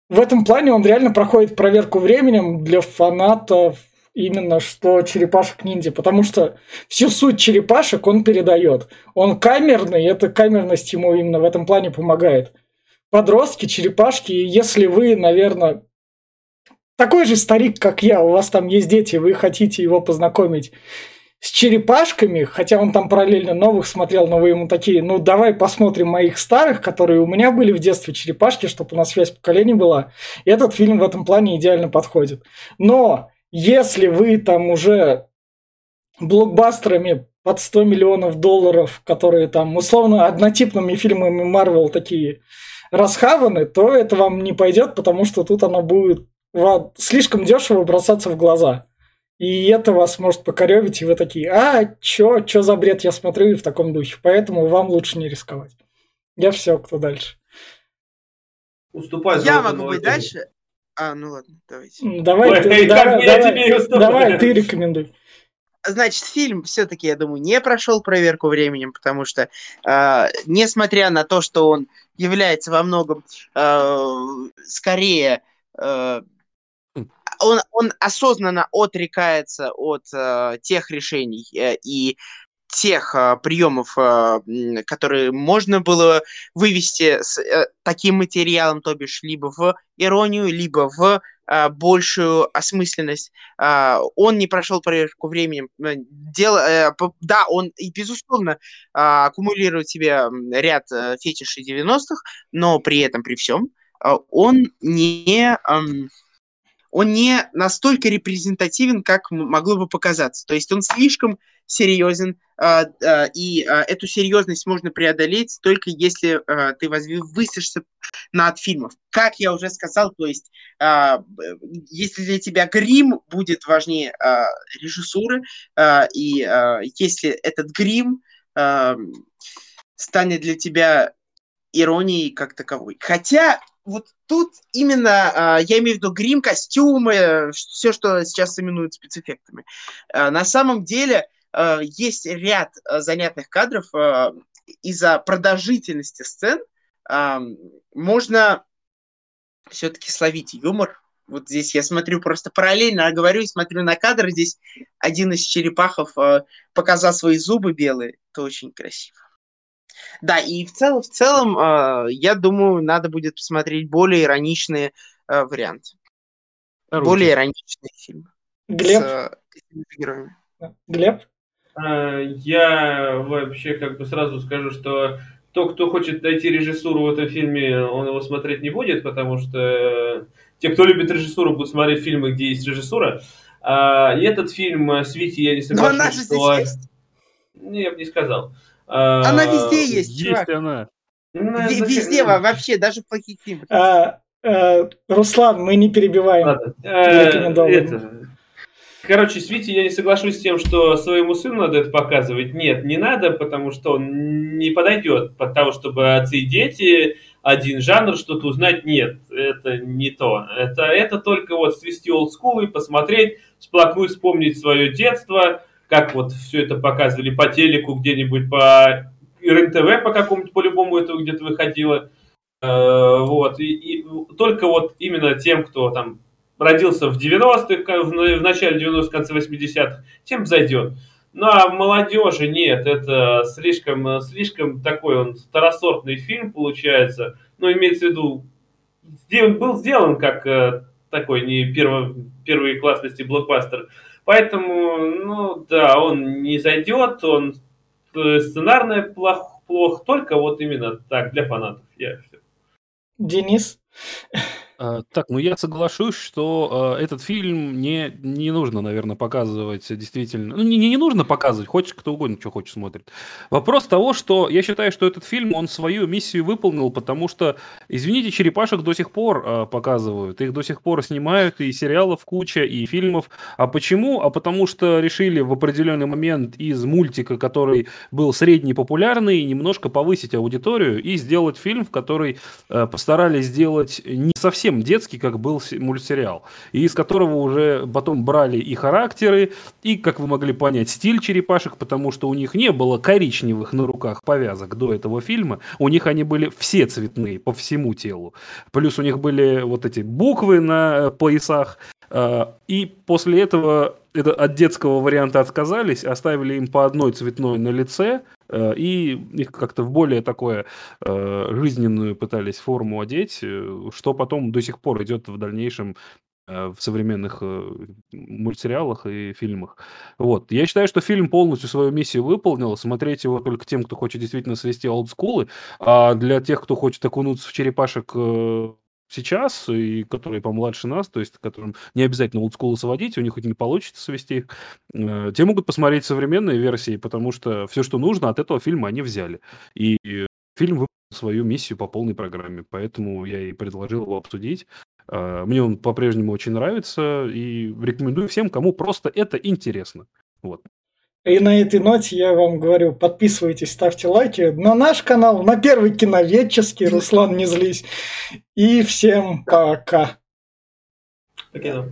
в этом плане он реально проходит проверку временем для фанатов именно что черепашек ниндзя, потому что всю суть черепашек он передает. Он камерный, и эта камерность ему именно в этом плане помогает. Подростки, черепашки, если вы, наверное, такой же старик, как я, у вас там есть дети, вы хотите его познакомить с черепашками, хотя он там параллельно новых смотрел, но вы ему такие, ну давай посмотрим моих старых, которые у меня были в детстве черепашки, чтобы у нас связь поколений была. И этот фильм в этом плане идеально подходит. Но если вы там уже блокбастерами под 100 миллионов долларов, которые там условно однотипными фильмами Марвел такие расхаваны, то это вам не пойдет, потому что тут оно будет вам слишком дешево бросаться в глаза. И это вас может покоревить, и вы такие, а, чё, чё за бред я смотрю и в таком духе. Поэтому вам лучше не рисковать. Я все, кто дальше. Уступай. Я могу быть дальше. А, ну ладно, давайте. Давай, Ой, ты, как давай, давай, давай, ты рекомендуй. значит, фильм все-таки, я думаю, не прошел проверку временем, потому что, э, несмотря на то, что он является во многом э, скорее э, он, он осознанно отрекается от э, тех решений э, и тех э, приемов, э, которые можно было вывести с э, таким материалом, то бишь либо в иронию, либо в э, большую осмысленность. Э, он не прошел проверку временем. Э, дело, э, да, он, безусловно, э, аккумулирует себе ряд э, фетишей 90-х, но при этом, при всем, э, он не... Э, он не настолько репрезентативен, как могло бы показаться. То есть он слишком серьезен, а, а, и а, эту серьезность можно преодолеть только если ты высишься над фильмов. Как я уже сказал, то есть если для тебя грим будет важнее режиссуры, и если этот грим станет для тебя иронией как таковой. Хотя вот тут именно, я имею в виду грим, костюмы, все, что сейчас именуют спецэффектами. На самом деле, есть ряд э, занятных кадров э, из-за продолжительности сцен. Можно все-таки словить юмор. Вот здесь я смотрю просто параллельно, говорю и смотрю на кадр. Здесь один из черепахов показал свои зубы белые. Это очень красиво. Да, и в целом, в целом, я думаю, надо будет посмотреть более ироничные варианты. Орудие. Более ироничные фильмы. Глеб? С, героями. Глеб? А, я вообще как бы сразу скажу, что то, кто хочет найти режиссуру в этом фильме, он его смотреть не будет, потому что те, кто любит режиссуру, будут смотреть фильмы, где есть режиссура. А, и этот фильм э, «Свити» я не соглашусь, Но она же что... здесь есть. Не, я бы не сказал. А, она везде есть, Есть чувак. она. Ну, везде, вообще, даже в плохих фильмах. А, а, Руслан, мы не перебиваем. Ладно. А, это, Короче, с Витей я не соглашусь с тем, что своему сыну надо это показывать. Нет, не надо, потому что он не подойдет под того, чтобы отцы и дети один жанр что-то узнать. Нет, это не то. Это, это только вот свести олдскул и посмотреть, сплакнуть, вспомнить свое детство, как вот все это показывали по телеку где-нибудь, по РЕН-ТВ по какому-то, по-любому это где-то выходило. Э, вот, и, и только вот именно тем, кто там родился в 90-х, в начале 90-х, конце 80-х, тем зайдет. Ну а молодежи нет, это слишком, слишком такой он второсортный фильм получается. Ну, имеется в виду, был сделан как э, такой не перво, первой классности блокбастер. Поэтому, ну да, он не зайдет, он э, сценарный плох, плох, только вот именно так, для фанатов. Я все. Денис? А, так, ну я соглашусь, что э, этот фильм не, не нужно, наверное, показывать действительно. Ну, не, не нужно показывать, хочешь кто угодно, что хочет смотрит. Вопрос того, что я считаю, что этот фильм, он свою миссию выполнил, потому что, извините, черепашек до сих пор э, показывают, их до сих пор снимают, и сериалов куча, и фильмов. А почему? А потому что решили в определенный момент из мультика, который был средний популярный, немножко повысить аудиторию и сделать фильм, в который э, постарались сделать не совсем совсем детский, как был мультсериал, и из которого уже потом брали и характеры, и, как вы могли понять, стиль черепашек, потому что у них не было коричневых на руках повязок до этого фильма, у них они были все цветные по всему телу. Плюс у них были вот эти буквы на э, поясах, э, и после этого это от детского варианта отказались, оставили им по одной цветной на лице, и их как-то в более такое э, жизненную пытались форму одеть, э, что потом до сих пор идет в дальнейшем в современных мультсериалах и фильмах. Вот. Я считаю, что фильм полностью свою миссию выполнил. Смотреть его только тем, кто хочет действительно свести олдскулы. А для тех, кто хочет окунуться в черепашек сейчас, и которые помладше нас, то есть которым не обязательно олдскулы сводить, у них хоть не получится свести их, э, те могут посмотреть современные версии, потому что все, что нужно, от этого фильма они взяли. И фильм выполнил свою миссию по полной программе, поэтому я и предложил его обсудить. Э, мне он по-прежнему очень нравится, и рекомендую всем, кому просто это интересно. Вот. И на этой ноте я вам говорю, подписывайтесь, ставьте лайки на наш канал, на первый киноведческий, Руслан, не злись. И всем пока. Пока.